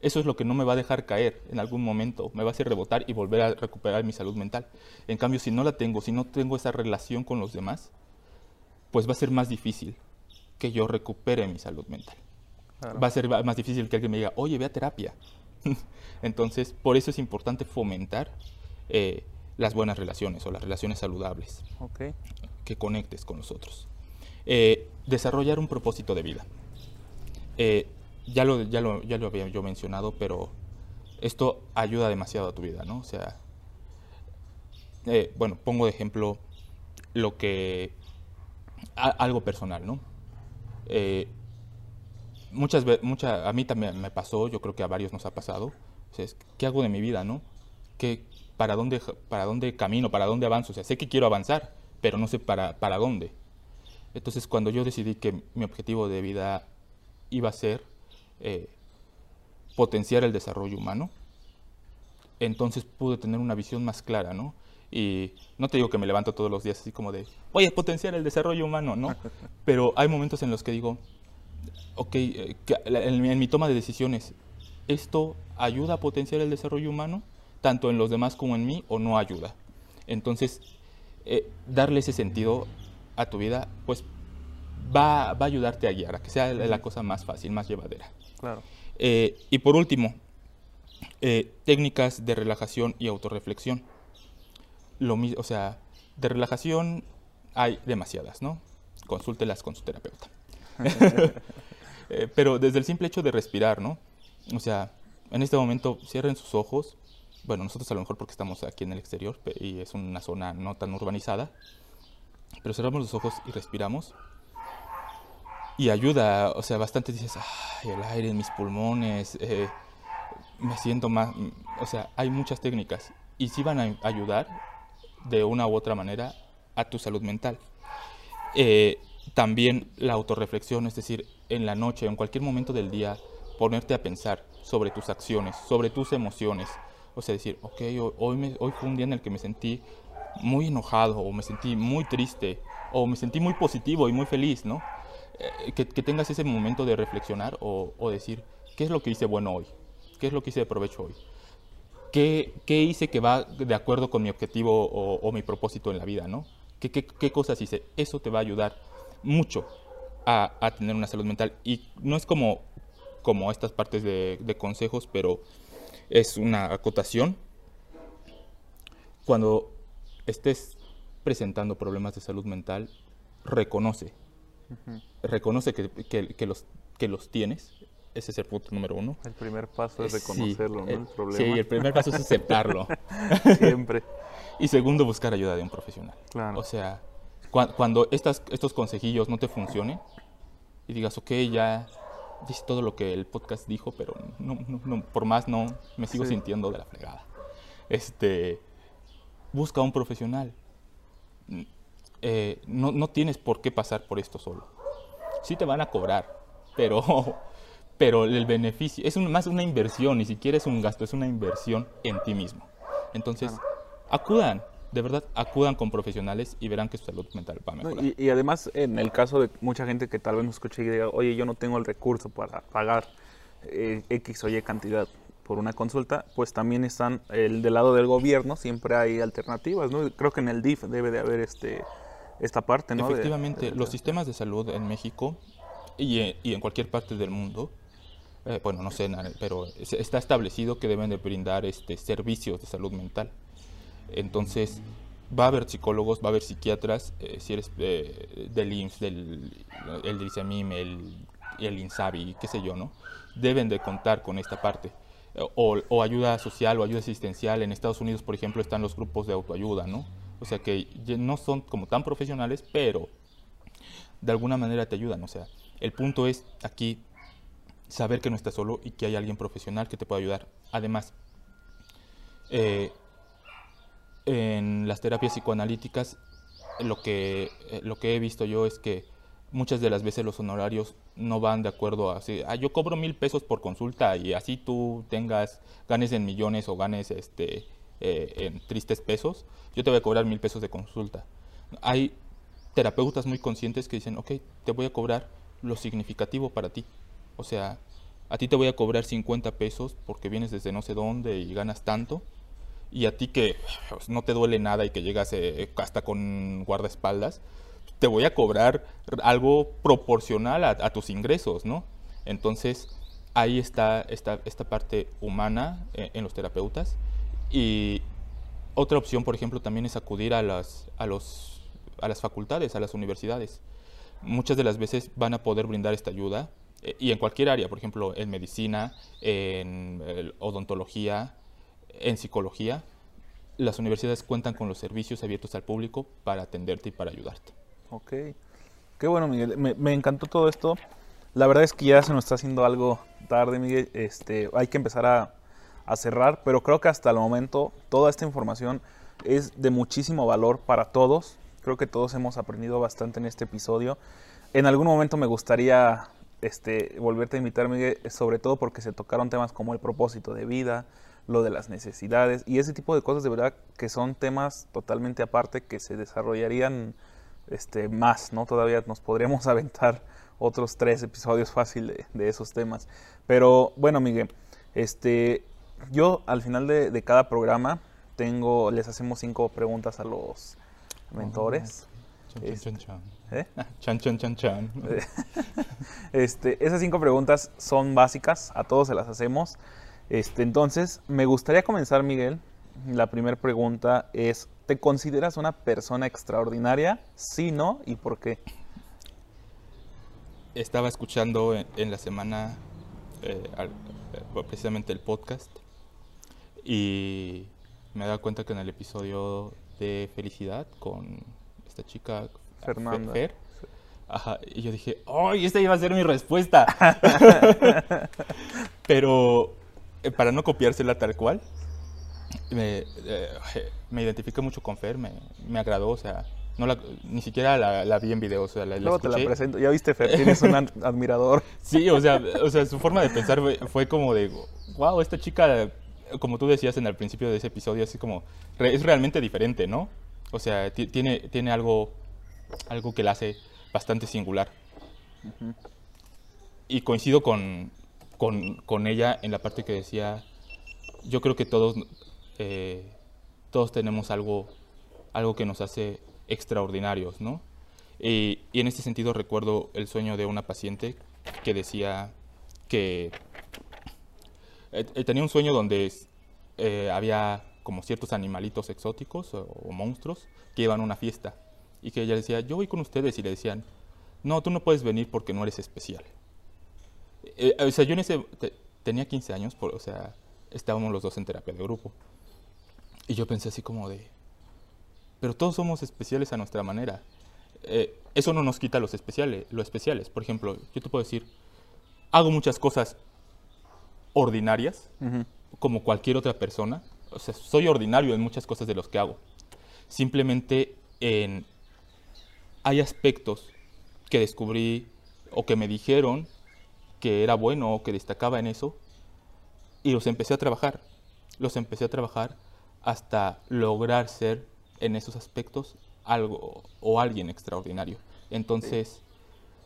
Eso es lo que no me va a dejar caer en algún momento, me va a hacer rebotar y volver a recuperar mi salud mental. En cambio, si no la tengo, si no tengo esa relación con los demás, pues va a ser más difícil que yo recupere mi salud mental Claro. va a ser más difícil que alguien me diga, oye, ve a terapia. Entonces, por eso es importante fomentar eh, las buenas relaciones o las relaciones saludables, Ok. Que conectes con los otros. Eh, desarrollar un propósito de vida. Eh, ya, lo, ya, lo, ya lo había yo mencionado, pero esto ayuda demasiado a tu vida, ¿no? O sea, eh, bueno, pongo de ejemplo lo que... algo personal, ¿no? Muchas veces, mucha, a mí también me pasó, yo creo que a varios nos ha pasado, o sea, ¿qué hago de mi vida, no? ¿Qué, para, dónde, ¿Para dónde camino? ¿Para dónde avanzo? O sea, sé que quiero avanzar, pero no sé para, para dónde. Entonces, cuando yo decidí que mi objetivo de vida iba a ser eh, potenciar el desarrollo humano, entonces pude tener una visión más clara, ¿no? Y no te digo que me levanto todos los días así como de, voy a potenciar el desarrollo humano, ¿no? Pero hay momentos en los que digo, ok, eh, que en mi toma de decisiones, ¿esto ayuda a potenciar el desarrollo humano? Tanto en los demás como en mí, o no ayuda. Entonces, eh, darle ese sentido a tu vida, pues va, va a ayudarte a guiar, a que sea la cosa más fácil, más llevadera. Claro. Eh, y por último, eh, técnicas de relajación y autorreflexión. Lo mismo, o sea, de relajación hay demasiadas, ¿no? consúltelas con su terapeuta. Pero desde el simple hecho de respirar, ¿no? O sea, en este momento cierren sus ojos. Bueno, nosotros a lo mejor porque estamos aquí en el exterior y es una zona no tan urbanizada. Pero cerramos los ojos y respiramos. Y ayuda, o sea, bastante dices, ay, el aire en mis pulmones, eh, me siento más, o sea, hay muchas técnicas y sí van a ayudar de una u otra manera a tu salud mental. Eh, también la autorreflexión, es decir, en la noche, en cualquier momento del día, ponerte a pensar sobre tus acciones, sobre tus emociones. O sea, decir, ok, hoy, hoy fue un día en el que me sentí muy enojado, o me sentí muy triste, o me sentí muy positivo y muy feliz, ¿no? Eh, que, tengas ese momento de reflexionar o, decir, ¿qué es lo que hice bueno hoy? ¿Qué es lo que hice de provecho hoy? ¿Qué, qué hice que va de acuerdo con mi objetivo o, mi propósito en la vida, ¿no? ¿Qué, ¿Qué, qué, cosas hice? Eso te va a ayudar mucho a, a, tener una salud mental. Y no es como, como estas partes de, de consejos, pero es una acotación. Cuando estés presentando problemas de salud mental, reconoce. Reconoce que, que, que, los, que los tienes. Ese es el punto número uno. El primer paso es reconocerlo, ¿no? El, problema. Sí, el primer paso es aceptarlo. Siempre. y segundo, buscar ayuda de un profesional. Claro. O sea, cuando estas, estos consejillos no te funcionen y digas, ok, ya dice todo lo que el podcast dijo, pero no, no, por más no, me sigo sintiendo de la fregada. Este, busca a un profesional. Eh, no, no, tienes por qué pasar por esto solo. Sí te van a cobrar, pero, pero el beneficio es más una inversión, ni siquiera es un gasto, es una inversión en ti mismo. Entonces, acudan, de verdad acudan con profesionales y verán que su salud mental va a mejorar. y, además, en el caso de mucha gente que tal vez nos escuche y diga, oye, yo no tengo el recurso para pagar eh, X o Y cantidad por una consulta, pues también están el del lado del gobierno, siempre hay alternativas, ¿no? Creo que en el DIF debe de haber este esta parte, ¿no? Efectivamente, los sistemas de salud en México y, y en cualquier parte del mundo, eh, bueno, no sé, pero está establecido que deben de brindar este servicios de salud mental. Entonces, va a haber psicólogos, va a haber psiquiatras, eh, si eres eh, del IMSS, del el el, el INSABI, qué sé yo, ¿no? Deben de contar con esta parte. O, o, ayuda social o ayuda asistencial. En Estados Unidos, por ejemplo, están los grupos de autoayuda, ¿no? O sea que no son como tan profesionales, pero de alguna manera te ayudan. O sea, el punto es aquí saber que no estás solo y que hay alguien profesional que te puede ayudar. Además, eh, en las terapias psicoanalíticas lo que, eh, lo que he visto yo es que muchas de las veces los honorarios no van de acuerdo a así, ah, yo cobro mil pesos por consulta y así tú tengas, ganes en millones o ganes este, eh, en tristes pesos, yo te voy a cobrar mil pesos de consulta. Hay terapeutas muy conscientes que dicen, ok, te voy a cobrar lo significativo para ti. O sea, a ti te voy a cobrar 50 pesos porque vienes desde no sé dónde y ganas tanto y a ti que no te duele nada y que llegas eh, hasta con guardaespaldas, te voy a cobrar algo proporcional a, tus ingresos, ¿no? Entonces, ahí está esta, esta parte humana eh, en los terapeutas. Y otra opción, por ejemplo, también es acudir a las, a, los, a las facultades, a las universidades. Muchas de las veces van a poder brindar esta ayuda eh, y en cualquier área, por ejemplo, en medicina, en odontología, en psicología, las universidades cuentan con los servicios abiertos al público para atenderte y para ayudarte. Ok. Qué bueno, Miguel. Me, encantó todo esto. La verdad es que ya se nos está haciendo algo tarde, Miguel. Este, hay que empezar a, a cerrar, pero creo que hasta el momento toda esta información es de muchísimo valor para todos. Creo que todos hemos aprendido bastante en este episodio. En algún momento me gustaría este, volverte a invitar, Miguel, sobre todo porque se tocaron temas como el propósito de vida, lo de las necesidades y ese tipo de cosas de verdad que son temas totalmente aparte que se desarrollarían este, más, ¿no? Todavía nos podríamos aventar otros tres episodios fácil de, esos temas. Pero bueno, Miguel, este, yo al final de, cada programa tengo, les hacemos cinco preguntas a los mentores. chan, chan, chan. ¿Eh? Chan, chan, chan, chan. Este, esas cinco preguntas son básicas, a todos se las hacemos. Este, entonces, me gustaría comenzar, Miguel. La primera pregunta es, ¿te consideras una persona extraordinaria? Sí, no, ¿y por qué? estaba escuchando en, en la semana eh, al- eh, precisamente el podcast y me he dado cuenta que en el episodio de Felicidad con esta chica Fe- Fernanda. Fer, ajá, y yo dije, ¡ay, esta iba a ser mi respuesta! Pero para no copiársela tal cual, me, eh, me identifiqué mucho con Fer, me, me agradó, o sea, no la- ni siquiera la, la vi en video, o sea, la, Luego te la escuché. presento. Ya viste, Fer, tienes un ad- admirador. Sí, o sea, o sea, su forma de pensar fue, fue como de, wow, esta chica, como tú decías en el principio de ese episodio, así como, re- es realmente diferente, ¿no? O sea, ti- tiene, tiene algo, algo que la hace bastante singular. Y coincido con, con, ella en la parte que decía, yo creo que todos, eh, todos tenemos algo, algo que nos hace extraordinarios, ¿no? Y, y en este sentido recuerdo el sueño de una paciente que decía que eh, eh, tenía un sueño donde eh, había como ciertos animalitos exóticos o, o monstruos que iban a una fiesta y que ella decía, yo voy con ustedes y le decían, no, tú no puedes venir porque no eres especial. Eh, o sea, yo en ese, te- tenía 15 años, por, o sea, estábamos los dos en terapia de grupo. Y yo pensé así como de, pero todos somos especiales a nuestra manera. Eh, eso no nos quita los especiales, lo especiales. Por ejemplo, yo te puedo decir, hago muchas cosas ordinarias, Ujú. como cualquier otra persona. O sea, soy ordinario en muchas cosas de los que hago. Simplemente en, hay aspectos que descubrí o que me dijeron que era bueno o que destacaba en eso y los empecé a trabajar. Los empecé a trabajar hasta lograr ser en esos aspectos algo o alguien extraordinario. Entonces,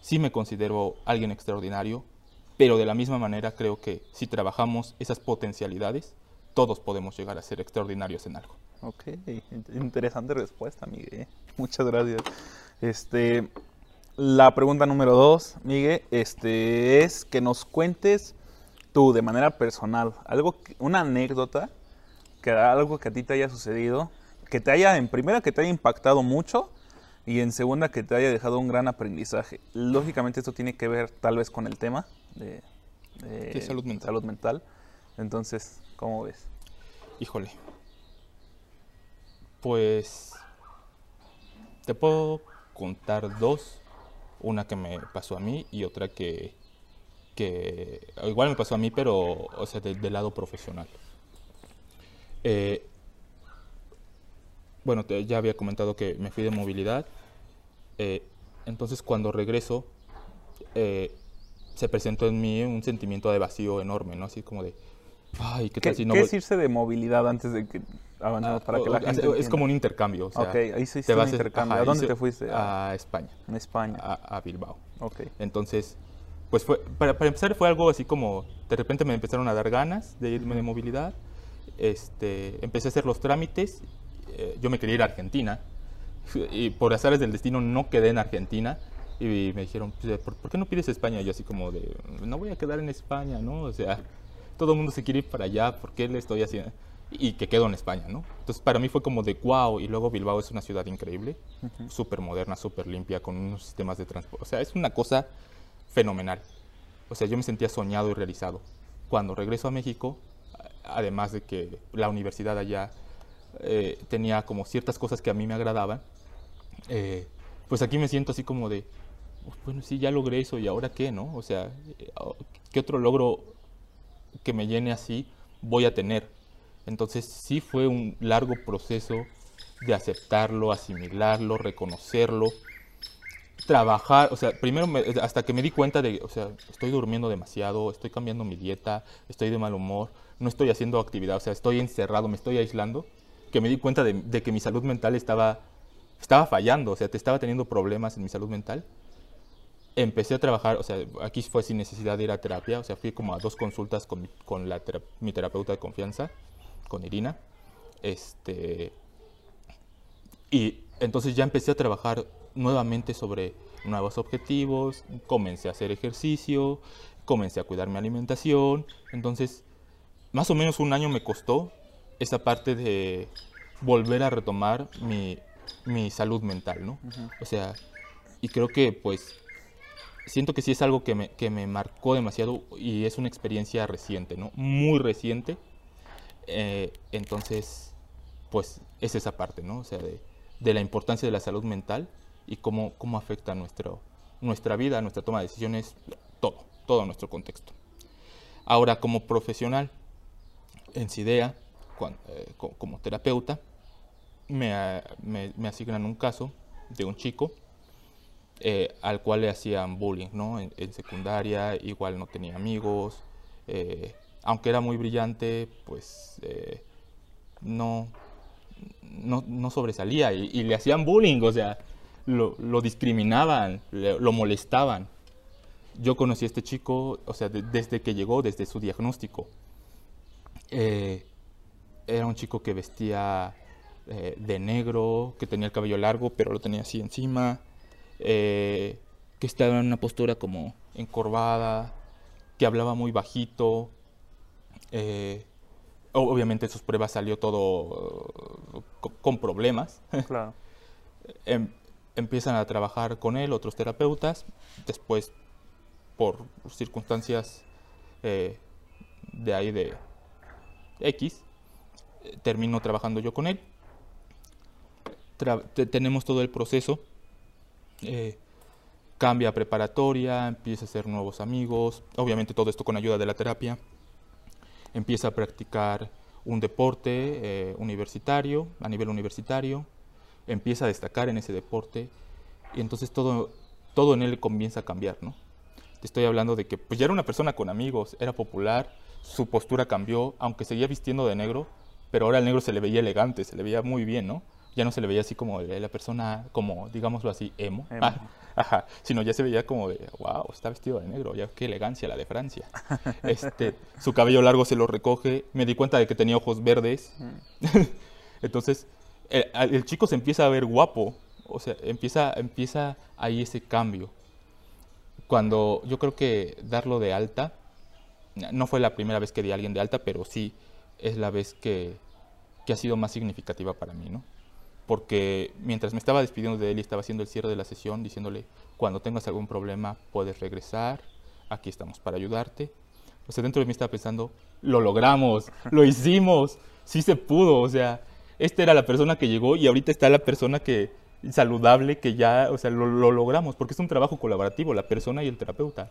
sí me considero alguien extraordinario, pero de la misma manera creo que si trabajamos esas potencialidades, todos podemos llegar a ser extraordinarios en algo. Ok, in- interesante respuesta, Miguel. Muchas gracias. Este, la pregunta número dos, Miguel, este, es que nos cuentes tú de manera personal, algo, que- una anécdota, que algo que a ti te haya sucedido, que te haya, en primera, que te haya impactado mucho y en segunda, que te haya dejado un gran aprendizaje. Lógicamente esto tiene que ver tal vez con el tema de, de De salud mental. salud mental. Entonces, ¿cómo ves? Híjole. Pues te puedo contar dos. Una que me pasó a mí y otra que, que igual me pasó a mí, pero o sea, de- del lado profesional. Eh, bueno, te- ya había comentado que me fui de movilidad. eh, entonces cuando regreso, eh, se presentó en mí un sentimiento de vacío enorme, ¿no? Así como de, ay, ¿qué ¿Qué, tal si no qué voy- es irse de movilidad antes de que avancemos para que la gente es, entienda? como un intercambio. O sea, Ok, ahí se hizo te un vas a- intercambio. ¿A dónde te fuiste? A, A España, en España. a, a Bilbao. Ok. Entonces, pues fue, para, para empezar fue algo así como, de repente me empezaron a dar ganas de irme de movilidad. Este, empecé a hacer los trámites. eh, yo me quería ir a Argentina. Y por azares del destino no quedé en Argentina. Y me dijeron, pues, ¿por, por qué no pides España? Y yo así como de, no voy a quedar en España, ¿no? O sea, todo el mundo se quiere ir para allá, ¿por qué le estoy haciendo? Y que quedo en España, ¿no? Entonces para mí fue como de wow, y luego Bilbao es una ciudad increíble, súper moderna, súper limpia, con unos sistemas de transporte. O sea, es una cosa fenomenal. O sea, yo me sentía soñado y realizado. Cuando regreso a México, además de que la universidad allá eh, tenía como ciertas cosas que a mí me agradaban, eh, pues aquí me siento así como de, "Uf, bueno, sí, ya logré eso y ahora qué, ¿no? O sea, eh, ¿qué otro logro que me llene así voy a tener? Entonces sí fue un largo proceso de aceptarlo, asimilarlo, reconocerlo, trabajar, o sea, primero me- hasta que me di cuenta de, o sea, estoy durmiendo demasiado, estoy cambiando mi dieta, estoy de mal humor, no estoy haciendo actividad, o sea, estoy encerrado, me estoy aislando, que me di cuenta de, de que mi salud mental estaba, estaba fallando, o sea, te estaba teniendo problemas en mi salud mental. Empecé a trabajar, o sea, aquí fue sin necesidad de ir a terapia, o sea, fui como a dos consultas con, con la mi terapeuta de confianza, con Irina. Este, y entonces ya empecé a trabajar nuevamente sobre nuevos objetivos, comencé a hacer ejercicio, comencé a cuidar mi alimentación. Entonces, más o menos un año me costó esa parte de volver a retomar mi, mi salud mental, ¿no? O sea, y creo que pues siento que sí es algo que me, que me marcó demasiado y es una experiencia reciente, ¿no? Muy reciente. Eh, entonces, pues es esa parte, ¿no? O sea, de, de la importancia de la salud mental y cómo, cómo afecta nuestro, nuestra vida, nuestra toma de decisiones, todo, todo nuestro contexto. Ahora, como profesional en CIDEA, eh, como terapeuta, me, me, asignan un caso de un chico eh, al cual le hacían bullying, ¿no? En, secundaria, igual no tenía amigos, eh, aunque era muy brillante, pues no, no, sobresalía y, le hacían bullying, o sea, lo, discriminaban, lo molestaban. Yo conocí a este chico, o sea, desde que llegó, desde su diagnóstico. Eh, era un chico que vestía eh, de negro, que tenía el cabello largo, pero lo tenía así encima, eh, que estaba en una postura como encorvada, que hablaba muy bajito. Obviamente en sus pruebas salió todo con, problemas. Claro. Em, empiezan a trabajar con él otros terapeutas, después por circunstancias eh, de ahí de X, termino trabajando yo con él. tenemos todo el proceso. Eh, cambia preparatoria, empieza a hacer nuevos amigos, obviamente todo esto con ayuda de la terapia. Empieza a practicar un deporte eh, universitario, a nivel universitario, empieza a destacar en ese deporte y entonces todo, todo en él comienza a cambiar, ¿no? Te estoy hablando de que pues ya era una persona con amigos, era popular, su postura cambió, aunque seguía vistiendo de negro, pero ahora el negro se le veía elegante, se le veía muy bien, ¿no? Ya no se le veía así como la persona, como digámoslo así, emo, ah, ajá, sino ya se veía como de, wow, está vestido de negro, ya qué elegancia la de Francia. Este, su cabello largo se lo recoge, me di cuenta de que tenía ojos verdes. Mm. Entonces, el, el, chico se empieza a ver guapo, o sea, empieza, empieza ahí ese cambio cuando yo creo que darlo de alta, no fue la primera vez que di a alguien de alta, pero sí es la vez que, que ha sido más significativa para mí, ¿no? Porque mientras me estaba despidiendo de él y estaba haciendo el cierre de la sesión, diciéndole, cuando tengas algún problema puedes regresar, aquí estamos para ayudarte. O sea, dentro de mí estaba pensando, lo logramos, lo hicimos, sí se pudo, o sea, esta era la persona que llegó y ahorita está la persona que, saludable que ya, o sea, lo, logramos, porque es un trabajo colaborativo, la persona y el terapeuta.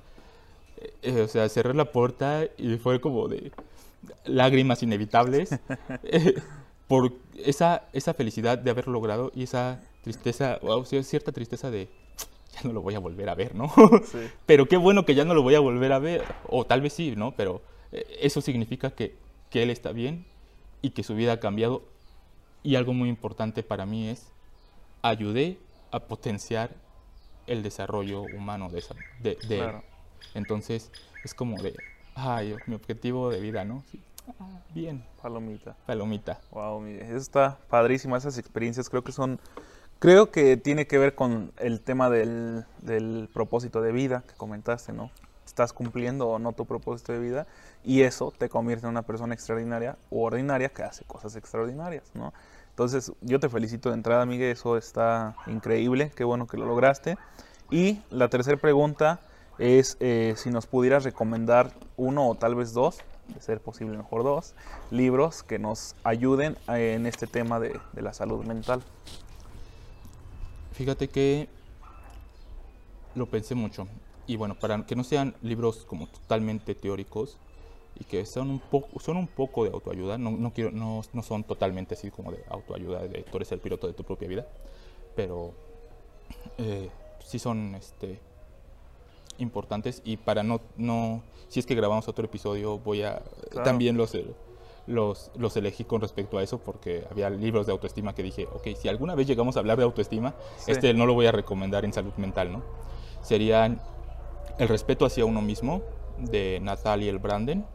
Eh, eh, o sea, cerré la puerta y fue como de lágrimas inevitables por esa, esa felicidad de haberlo logrado y esa tristeza, o sea, cierta tristeza de ya no lo voy a volver a ver, ¿no? Pero qué bueno que ya no lo voy a volver a ver, o tal vez sí, ¿no? Pero eso significa que, que él está bien y que su vida ha cambiado. Y algo muy importante para mí es ayudé a potenciar el desarrollo humano de, esa, de, Entonces, es como de, ay, mi objetivo de vida, ¿no? Ah, bien. Palomita. Palomita. Wow, eso está padrísimo. Esas experiencias creo que son, creo que tiene que ver con el tema del, del propósito de vida que comentaste, ¿no? Estás cumpliendo o no tu propósito de vida y eso te convierte en una persona extraordinaria o ordinaria que hace cosas extraordinarias, ¿no? Entonces, yo te felicito de entrada, Miguel, eso está increíble, qué bueno que lo lograste. Y la tercera pregunta es eh, si nos pudieras recomendar uno o tal vez dos, de ser posible mejor dos, libros que nos ayuden en este tema de, de la salud mental. Fíjate que lo pensé mucho. Y bueno, para que no sean libros como totalmente teóricos, y que son un poco, son un poco de autoayuda, no, no, quiero, no, no son totalmente así como de autoayuda, de tú eres el piloto de tu propia vida, pero eh, sí son este, importantes y para no, no, si es que grabamos otro episodio, voy a, también los, los, los elegí con respecto a eso porque había libros de autoestima que dije, ok, si alguna vez llegamos a hablar de autoestima, este no lo voy a recomendar en salud mental, ¿no? Serían El respeto hacia uno mismo, de Natalia El Branden,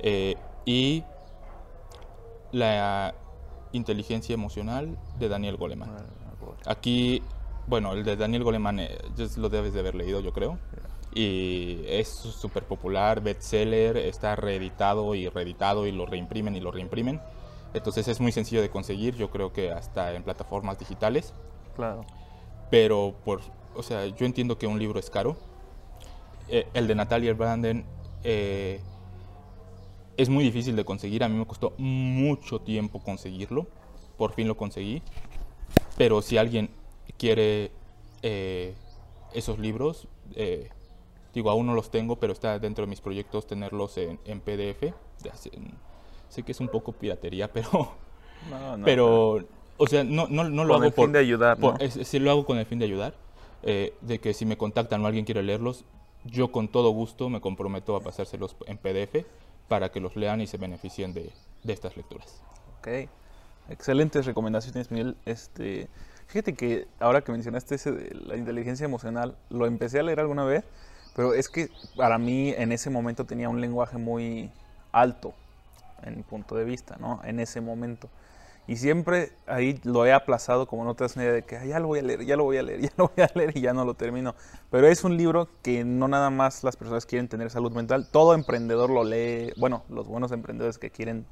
eh, y la inteligencia emocional de Daniel Goleman. Aquí, bueno, el de Daniel Goleman eh, lo debes de haber leído, yo creo. Y es súper popular, bestseller, está reeditado y reeditado y lo reimprimen y lo reimprimen. Entonces es muy sencillo de conseguir, yo creo que hasta en plataformas digitales. Claro. Pero por o sea, yo entiendo que un libro es caro. Eh, el de Natalia Branden eh, es muy difícil de conseguir. A mí me costó mucho tiempo conseguirlo. Por fin lo conseguí. Pero si alguien quiere eh, esos libros, eh, digo, aún no los tengo, pero está dentro de mis proyectos tenerlos en, en PDF. Sé que es un poco piratería, pero, No, no, pero o sea, no, no, no lo Con hago el fin de ayudar, por- ¿no? es- lo hago con el fin de ayudar. eh, de que si me contactan o alguien quiere leerlos, yo con todo gusto me comprometo a pasárselos en PDF para que los lean y se beneficien de, de estas lecturas. Ok. Excelentes recomendaciones, Miguel. Este, fíjate que ahora que mencionaste ese de la inteligencia emocional, lo empecé a leer alguna vez, pero es que para mí en ese momento tenía un lenguaje muy alto, en mi punto de vista, ¿no? En ese momento. Y siempre ahí lo he aplazado como no te das una idea de que "Ay, ya lo voy a leer, ya lo voy a leer, ya lo voy a leer y ya no lo termino. Pero es un libro que no nada más las personas quieren tener salud mental, todo emprendedor lo lee, bueno, los buenos emprendedores que quieren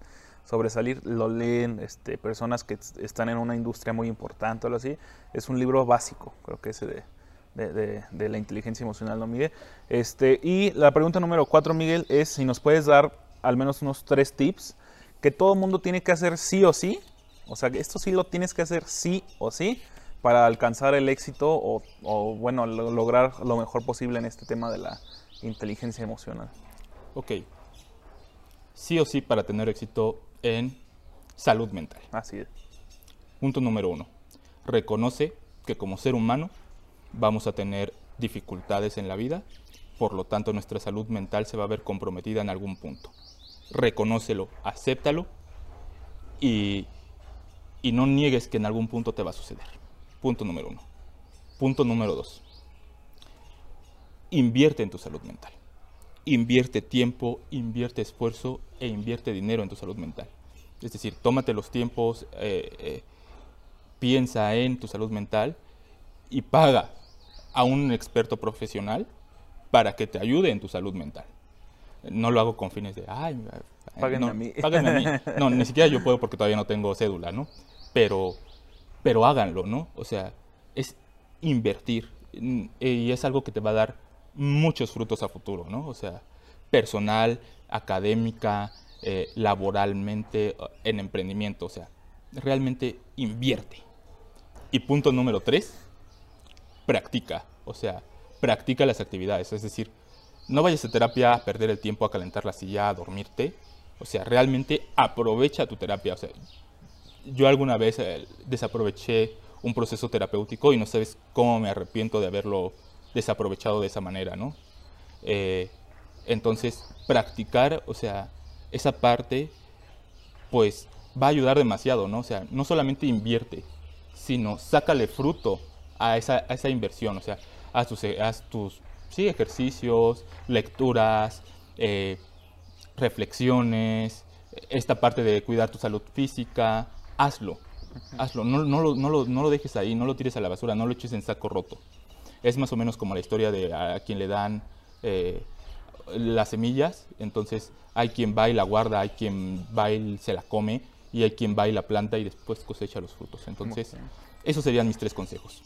sobresalir lo leen este, personas que est- están en una industria muy importante o algo así. Es un libro básico, creo que ese de, de, la inteligencia emocional, ¿no, Miguel? Este, y la pregunta número cuatro, Miguel, es si nos puedes dar al menos unos tres tips que todo mundo tiene que hacer sí o sí. O sea, que esto sí lo tienes que hacer sí o sí para alcanzar el éxito o, bueno, lo- lograr lo mejor posible en este tema de la inteligencia emocional. Ok. Sí o sí para tener éxito en salud mental. Así es. Punto número uno. Reconoce que como ser humano vamos a tener dificultades en la vida, por lo tanto nuestra salud mental se va a ver comprometida en algún punto. Reconócelo, acéptalo y, y no niegues que en algún punto te va a suceder. Punto número uno. Punto número dos. Invierte en tu salud mental. Invierte tiempo, invierte esfuerzo e invierte dinero en tu salud mental. Es decir, tómate los tiempos, eh, eh, piensa en tu salud mental y paga a un experto profesional para que te ayude en tu salud mental. No lo hago con fines de, ay, Páguenme no, a mí". páguenme a mí. No, ni siquiera yo puedo porque todavía no tengo cédula, ¿no? Pero, pero háganlo, ¿no? O sea, es invertir mm, y es algo que te va a dar muchos frutos a futuro, ¿no? O sea, personal, académica, eh, laboralmente, eh, en emprendimiento, o sea, realmente invierte. Y punto número tres, practica, o sea, practica las actividades, es decir, no vayas a terapia a perder el tiempo a calentar la silla, a dormirte, o sea, realmente aprovecha tu terapia, o sea, yo alguna vez eh, desaproveché un proceso terapéutico y no sabes cómo me arrepiento de haberlo desaprovechado de esa manera, ¿no? Entonces, practicar, o sea, esa parte, pues va a ayudar demasiado, ¿no? O sea, no solamente invierte, sino sácale fruto a esa, a esa inversión, o sea, haz tus, haz tus sí, ejercicios, lecturas, eh, reflexiones, esta parte de cuidar tu salud física, hazlo, hazlo, no, no lo, no, lo, no lo dejes ahí, no lo tires a la basura, no lo eches en saco roto. Es más o menos como la historia de a quien le dan eh, las semillas, entonces hay quien va y la guarda, hay quien va y se la come, y hay quien va y la planta y después cosecha los frutos. Entonces, Ok. esos serían mis tres consejos.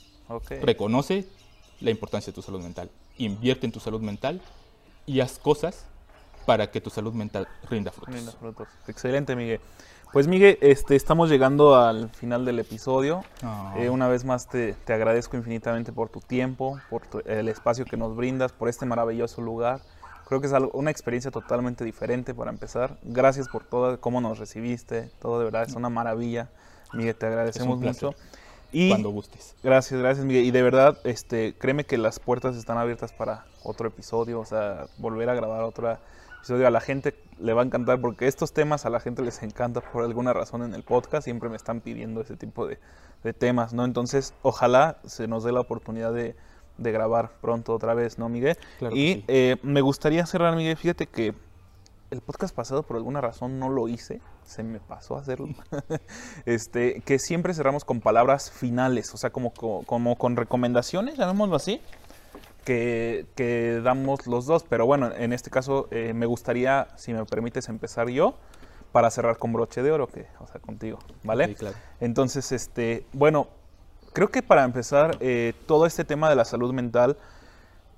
Reconoce la importancia de tu salud mental, invierte en tu salud mental y haz cosas para que tu salud mental rinda frutos. Excelente, Miguel. Pues Miguel, este, estamos llegando al final del episodio. Eh, una vez más te, te agradezco infinitamente por tu tiempo, por tu- el espacio que nos brindas, por este maravilloso lugar. Creo que es algo- una experiencia totalmente diferente para empezar. Gracias por todo, cómo nos recibiste, todo de verdad es una maravilla. Miguel, te agradecemos mucho. Y Cuando gustes. Gracias, gracias Miguel. Y de verdad, este, créeme que las puertas están abiertas para otro episodio, o sea, volver a grabar otro episodio. A la gente le va a encantar porque estos temas a la gente les encanta por alguna razón en el podcast. Siempre me están pidiendo ese tipo de, de temas, ¿no? Entonces, ojalá se nos dé la oportunidad de, de grabar pronto otra vez, ¿no, Miguel? Claro y sí. eh, me gustaría cerrar, Miguel. Fíjate que el podcast pasado por alguna razón no lo hice, se me pasó a hacerlo. este, que siempre cerramos con palabras finales, o sea, como, co- como, con recomendaciones, llamémoslo así, que, que damos los dos. Pero bueno, en este caso eh, me gustaría, si me permites, empezar yo para cerrar con broche de oro, que, o sea, contigo, ¿vale? Sí, claro. Entonces, este, bueno, Creo que para empezar, eh, todo este tema de la salud mental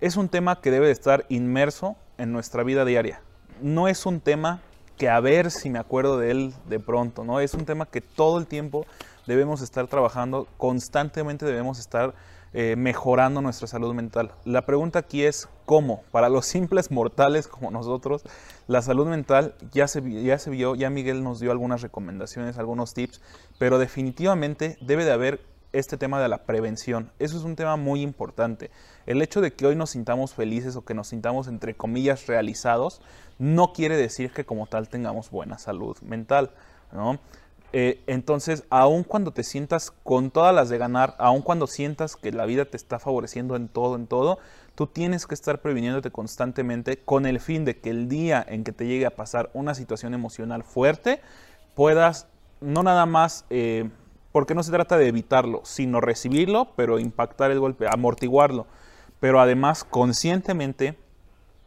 es un tema que debe de estar inmerso en nuestra vida diaria. No es un tema que a ver si me acuerdo de él de pronto, ¿no? Es un tema que todo el tiempo debemos estar trabajando, constantemente debemos estar eh, mejorando nuestra salud mental. La pregunta aquí es cómo. Para los simples mortales como nosotros, la salud mental ya se, ya se vio, ya Miguel nos dio algunas recomendaciones, algunos tips, pero definitivamente debe de haber este tema de la prevención. Eso es un tema muy importante. El hecho de que hoy nos sintamos felices o que nos sintamos, entre comillas, realizados, no quiere decir que como tal tengamos buena salud mental. ¿no? Eh, entonces, aun cuando te sientas con todas las de ganar, aun cuando sientas que la vida te está favoreciendo en todo, en todo, tú tienes que estar previniéndote constantemente con el fin de que el día en que te llegue a pasar una situación emocional fuerte, puedas no nada más eh, porque no se trata de evitarlo, sino recibirlo, pero impactar el golpe, amortiguarlo. Pero además, conscientemente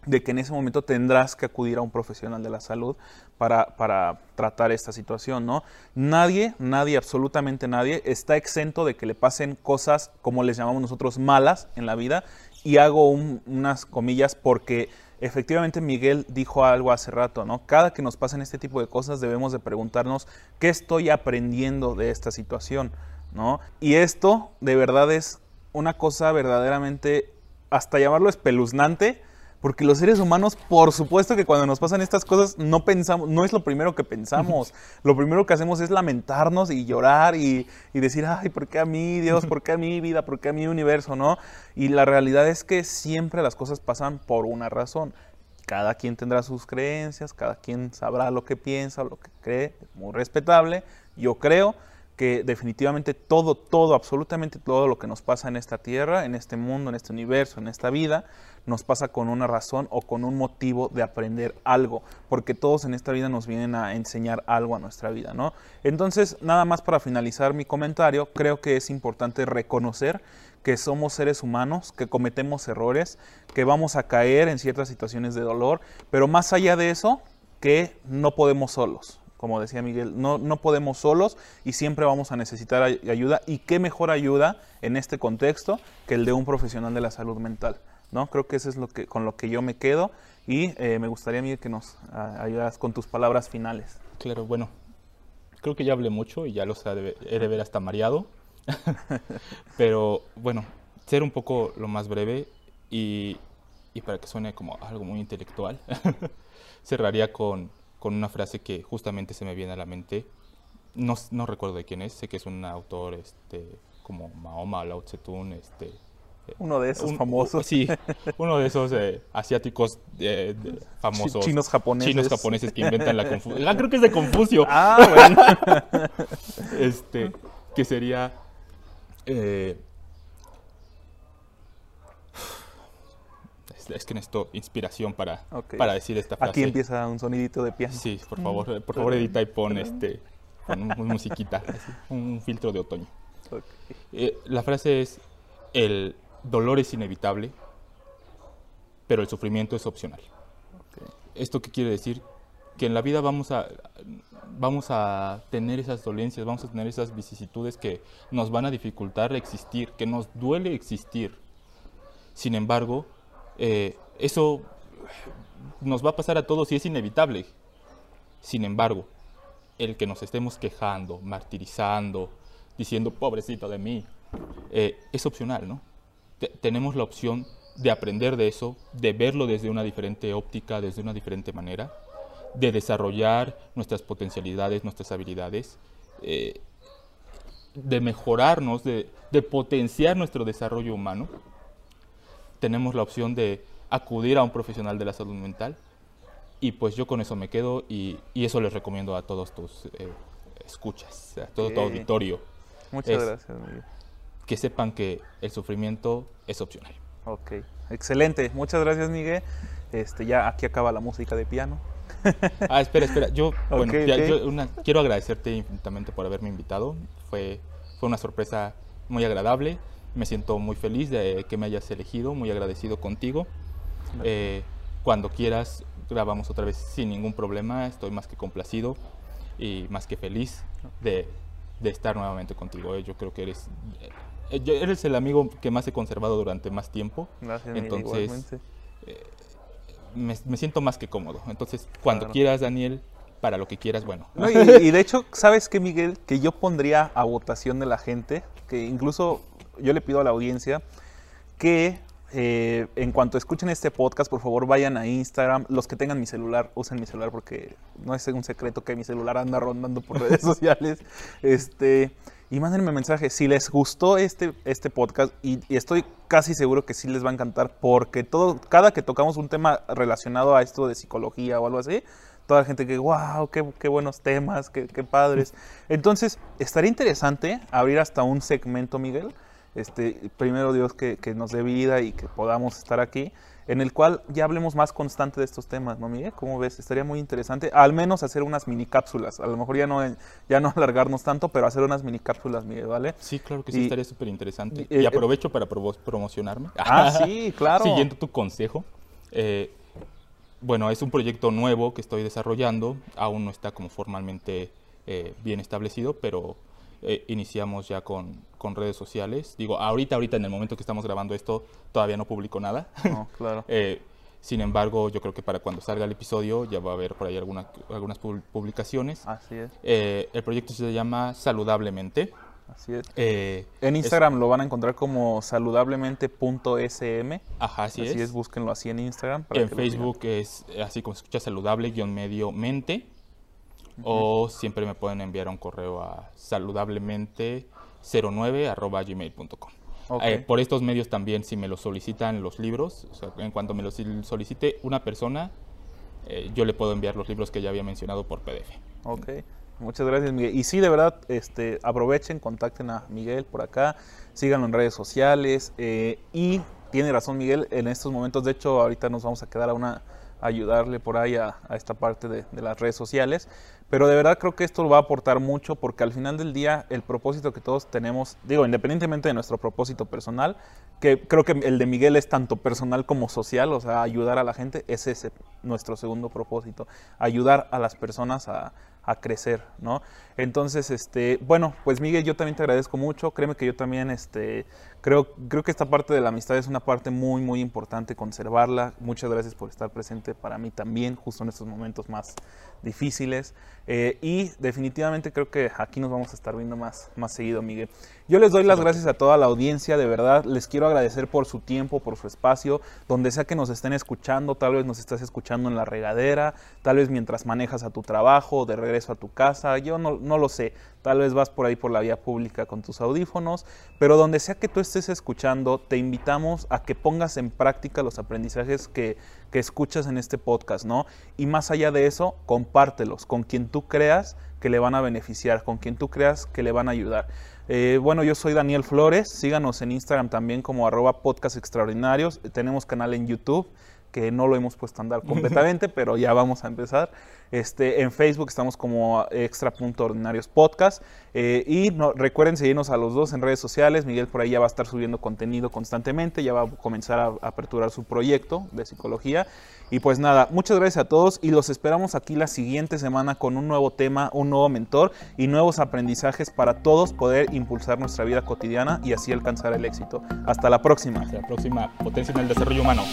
de que en ese momento tendrás que acudir a un profesional de la salud para, para, tratar esta situación, ¿no? Nadie, nadie, absolutamente nadie, está exento de que le pasen cosas, como les llamamos nosotros, malas en la vida. Y hago unas comillas porque efectivamente Miguel dijo algo hace rato, ¿no? Cada que nos pasen este tipo de cosas debemos de preguntarnos qué estoy aprendiendo de esta situación, ¿no? Y esto de verdad es una cosa verdaderamente, hasta llamarlo espeluznante, porque los seres humanos, por supuesto que cuando nos pasan estas cosas, no pensamos, no es lo primero que pensamos. Lo primero que hacemos es lamentarnos y llorar y, y, decir, ay, ¿por qué a mí, Dios? ¿Por qué a mi vida? ¿Por qué a mi universo? ¿No? Y la realidad es que siempre las cosas pasan por una razón. Cada quien tendrá sus creencias, cada quien sabrá lo que piensa, lo que cree, muy respetable. Yo creo que definitivamente todo, todo, absolutamente todo lo que nos pasa en esta tierra, en este mundo, en este universo, en esta vida, nos pasa con una razón o con un motivo de aprender algo, porque todos en esta vida nos vienen a enseñar algo a nuestra vida, ¿no? Entonces, nada más para finalizar mi comentario, creo que es importante reconocer que somos seres humanos, que cometemos errores, que vamos a caer en ciertas situaciones de dolor, pero más allá de eso, que no podemos solos como decía Miguel, no, no podemos solos y siempre vamos a necesitar ayuda. ¿Y qué mejor ayuda en este contexto que el de un profesional de la salud mental? ¿No? Creo que eso es lo que, con lo que yo me quedo y eh, me gustaría, Miguel, que nos ayudas con tus palabras finales. Claro, bueno, creo que ya hablé mucho y ya los he de, ver hasta mareado. Pero bueno, ser un poco lo más breve y, y para que suene como algo muy intelectual, cerraría con con una frase que justamente se me viene a la mente. No, no recuerdo de quién es, sé que es un autor este, como Mahoma, Lao Tse-tung, este, uno de esos famosos. Sí, uno de esos eh, asiáticos eh, famosos. Chinos japoneses. Chinos japoneses que inventan la confusión. Ah, creo que es de Confucio. Ah, bueno. este, que sería... Eh, es que necesito inspiración para, para decir esta frase. Aquí empieza un sonidito de piano. Sí, por favor, por favor edita y pon este, con un, musiquita, un filtro de otoño. Eh, la frase es, el dolor es inevitable, pero el sufrimiento es opcional. ¿Esto qué quiere decir? Que en la vida vamos a, vamos a tener esas dolencias, vamos a tener esas vicisitudes que nos van a dificultar existir, que nos duele existir. Sin embargo, eh, eso nos va a pasar a todos y es inevitable. Sin embargo, el que nos estemos quejando, martirizando, diciendo pobrecito de mí, eh, es opcional, ¿no? Tenemos la opción de aprender de eso, de verlo desde una diferente óptica, desde una diferente manera, de desarrollar nuestras potencialidades, nuestras habilidades, eh, de mejorarnos, de potenciar nuestro desarrollo humano tenemos la opción de acudir a un profesional de la salud mental y pues yo con eso me quedo y, eso les recomiendo a todos tus eh, escuchas, a todo tu auditorio. Muchas gracias, Miguel. Que sepan que el sufrimiento es opcional. Ok, excelente. Muchas gracias, Miguel. Este, ya aquí acaba la música de piano. ah, espera, espera. Yo, bueno, quiero agradecerte infinitamente por haberme invitado. Fue, fue una sorpresa muy agradable. Me siento muy feliz de que me hayas elegido, muy agradecido contigo. Eh, cuando quieras, grabamos otra vez sin ningún problema. Estoy más que complacido y más que feliz de, de estar nuevamente contigo. Eh, yo creo que eres, yo- eres el amigo que más he conservado durante más tiempo. Gracias, Entonces, igualmente. me, me siento más que cómodo. Entonces, cuando Claro. quieras, Daniel, para lo que quieras, bueno. No, y, y de hecho, ¿sabes qué, Miguel? Que yo pondría a votación de la gente, que incluso yo le pido a la audiencia que eh, en cuanto escuchen este podcast, por favor vayan a Instagram. Los que tengan mi celular, usen mi celular porque no es un secreto que mi celular anda rondando por redes sociales. Este, y mándenme mensaje si les gustó este, este podcast y, y estoy casi seguro que sí les va a encantar porque todo, cada que tocamos un tema relacionado a esto de psicología o algo así, toda la gente que, wow, qué, qué buenos temas, qué, qué padres. Entonces, estaría interesante abrir hasta un segmento, Miguel. Este, primero Dios que, que nos dé vida y que podamos estar aquí, en el cual ya hablemos más constante de estos temas, ¿no, Miguel? ¿Cómo ves? Estaría muy interesante, al menos hacer unas mini cápsulas, a lo mejor ya no, ya no alargarnos tanto, pero hacer unas mini cápsulas, Miguel, ¿vale? Sí, claro que sí, Y- estaría súper interesante. y- eh, Y, aprovecho para provo- promocionarme. Ah, sí, claro. Siguiendo tu consejo. eh, bueno, es un proyecto nuevo que estoy desarrollando. Aún no está como formalmente eh, bien establecido, pero eh, iniciamos ya con, con redes sociales. Digo, ahorita, ahorita en el momento que estamos grabando esto, todavía no publico nada. No, claro. Eh, sin embargo, yo creo que para cuando salga el episodio ya va a haber por ahí alguna- algunas pub- publicaciones. Así es, Eh, el proyecto se llama Saludablemente. así es. Eh, En es- Instagram lo van a encontrar como saludablemente.sm. ajá, así, Así, es. es. búsquenlo así en Instagram. para En que. Facebook es así como se escucha saludable O siempre me pueden enviar un correo a saludablemente09 arroba gmail.com. Ok. Eh, por estos medios también, si me lo solicitan los libros, o sea, en cuanto me lo solicite una persona, eh, yo le puedo enviar los libros que ya había mencionado por PDF. Ok, muchas gracias Miguel. Y sí, de verdad, este, aprovechen, contacten a Miguel por acá, síganlo en redes sociales. eh, y tiene razón Miguel, en estos momentos, de hecho, ahorita nos vamos a quedar a una ayudarle por ahí a, esta parte de, de las redes sociales. Pero de verdad creo que esto va a aportar mucho porque al final del día el propósito que todos tenemos, digo, independientemente de nuestro propósito personal, que creo que el de Miguel es tanto personal como social, o sea, ayudar a la gente, es ese nuestro segundo propósito, ayudar a las personas a, a crecer, ¿no? Entonces, este, bueno, pues Miguel, yo también te agradezco mucho, créeme que yo también, este, creo, creo que esta parte de la amistad es una parte muy, muy importante, conservarla, muchas gracias por estar presente para mí también, justo en estos momentos más difíciles, eh, y definitivamente creo que aquí nos vamos a estar viendo más, más seguido, Miguel. Yo les doy las gracias a toda la audiencia, de verdad, les quiero agradecer por su tiempo, por su espacio, donde sea que nos estén escuchando, tal vez nos estás escuchando en la regadera, tal vez mientras manejas a tu trabajo, de regreso a tu casa, yo no, no lo sé, tal vez vas por ahí por la vía pública con tus audífonos, pero donde sea que tú estés escuchando, te invitamos a que pongas en práctica los aprendizajes que, que escuchas en este podcast, ¿no? Y más allá de eso, compártelos con quien tú creas que le van a beneficiar, con quien tú creas que le van a ayudar. Eh, bueno, yo soy Daniel Flores, síganos en Instagram también como arroba podcast extraordinarios, tenemos canal en YouTube que no lo hemos puesto a andar completamente, pero ya vamos a empezar. Este, en Facebook estamos como extra.ordinarios podcast. Eh, y recuerden seguirnos a los dos en redes sociales. Miguel por ahí ya va a estar subiendo contenido constantemente, ya va a comenzar a, a aperturar su proyecto de psicología. Y pues nada, muchas gracias a todos y los esperamos aquí la siguiente semana con un nuevo tema, un nuevo mentor y nuevos aprendizajes para todos poder impulsar nuestra vida cotidiana y así alcanzar el éxito. Hasta la próxima. Hasta la próxima, Potencia en el Desarrollo Humano.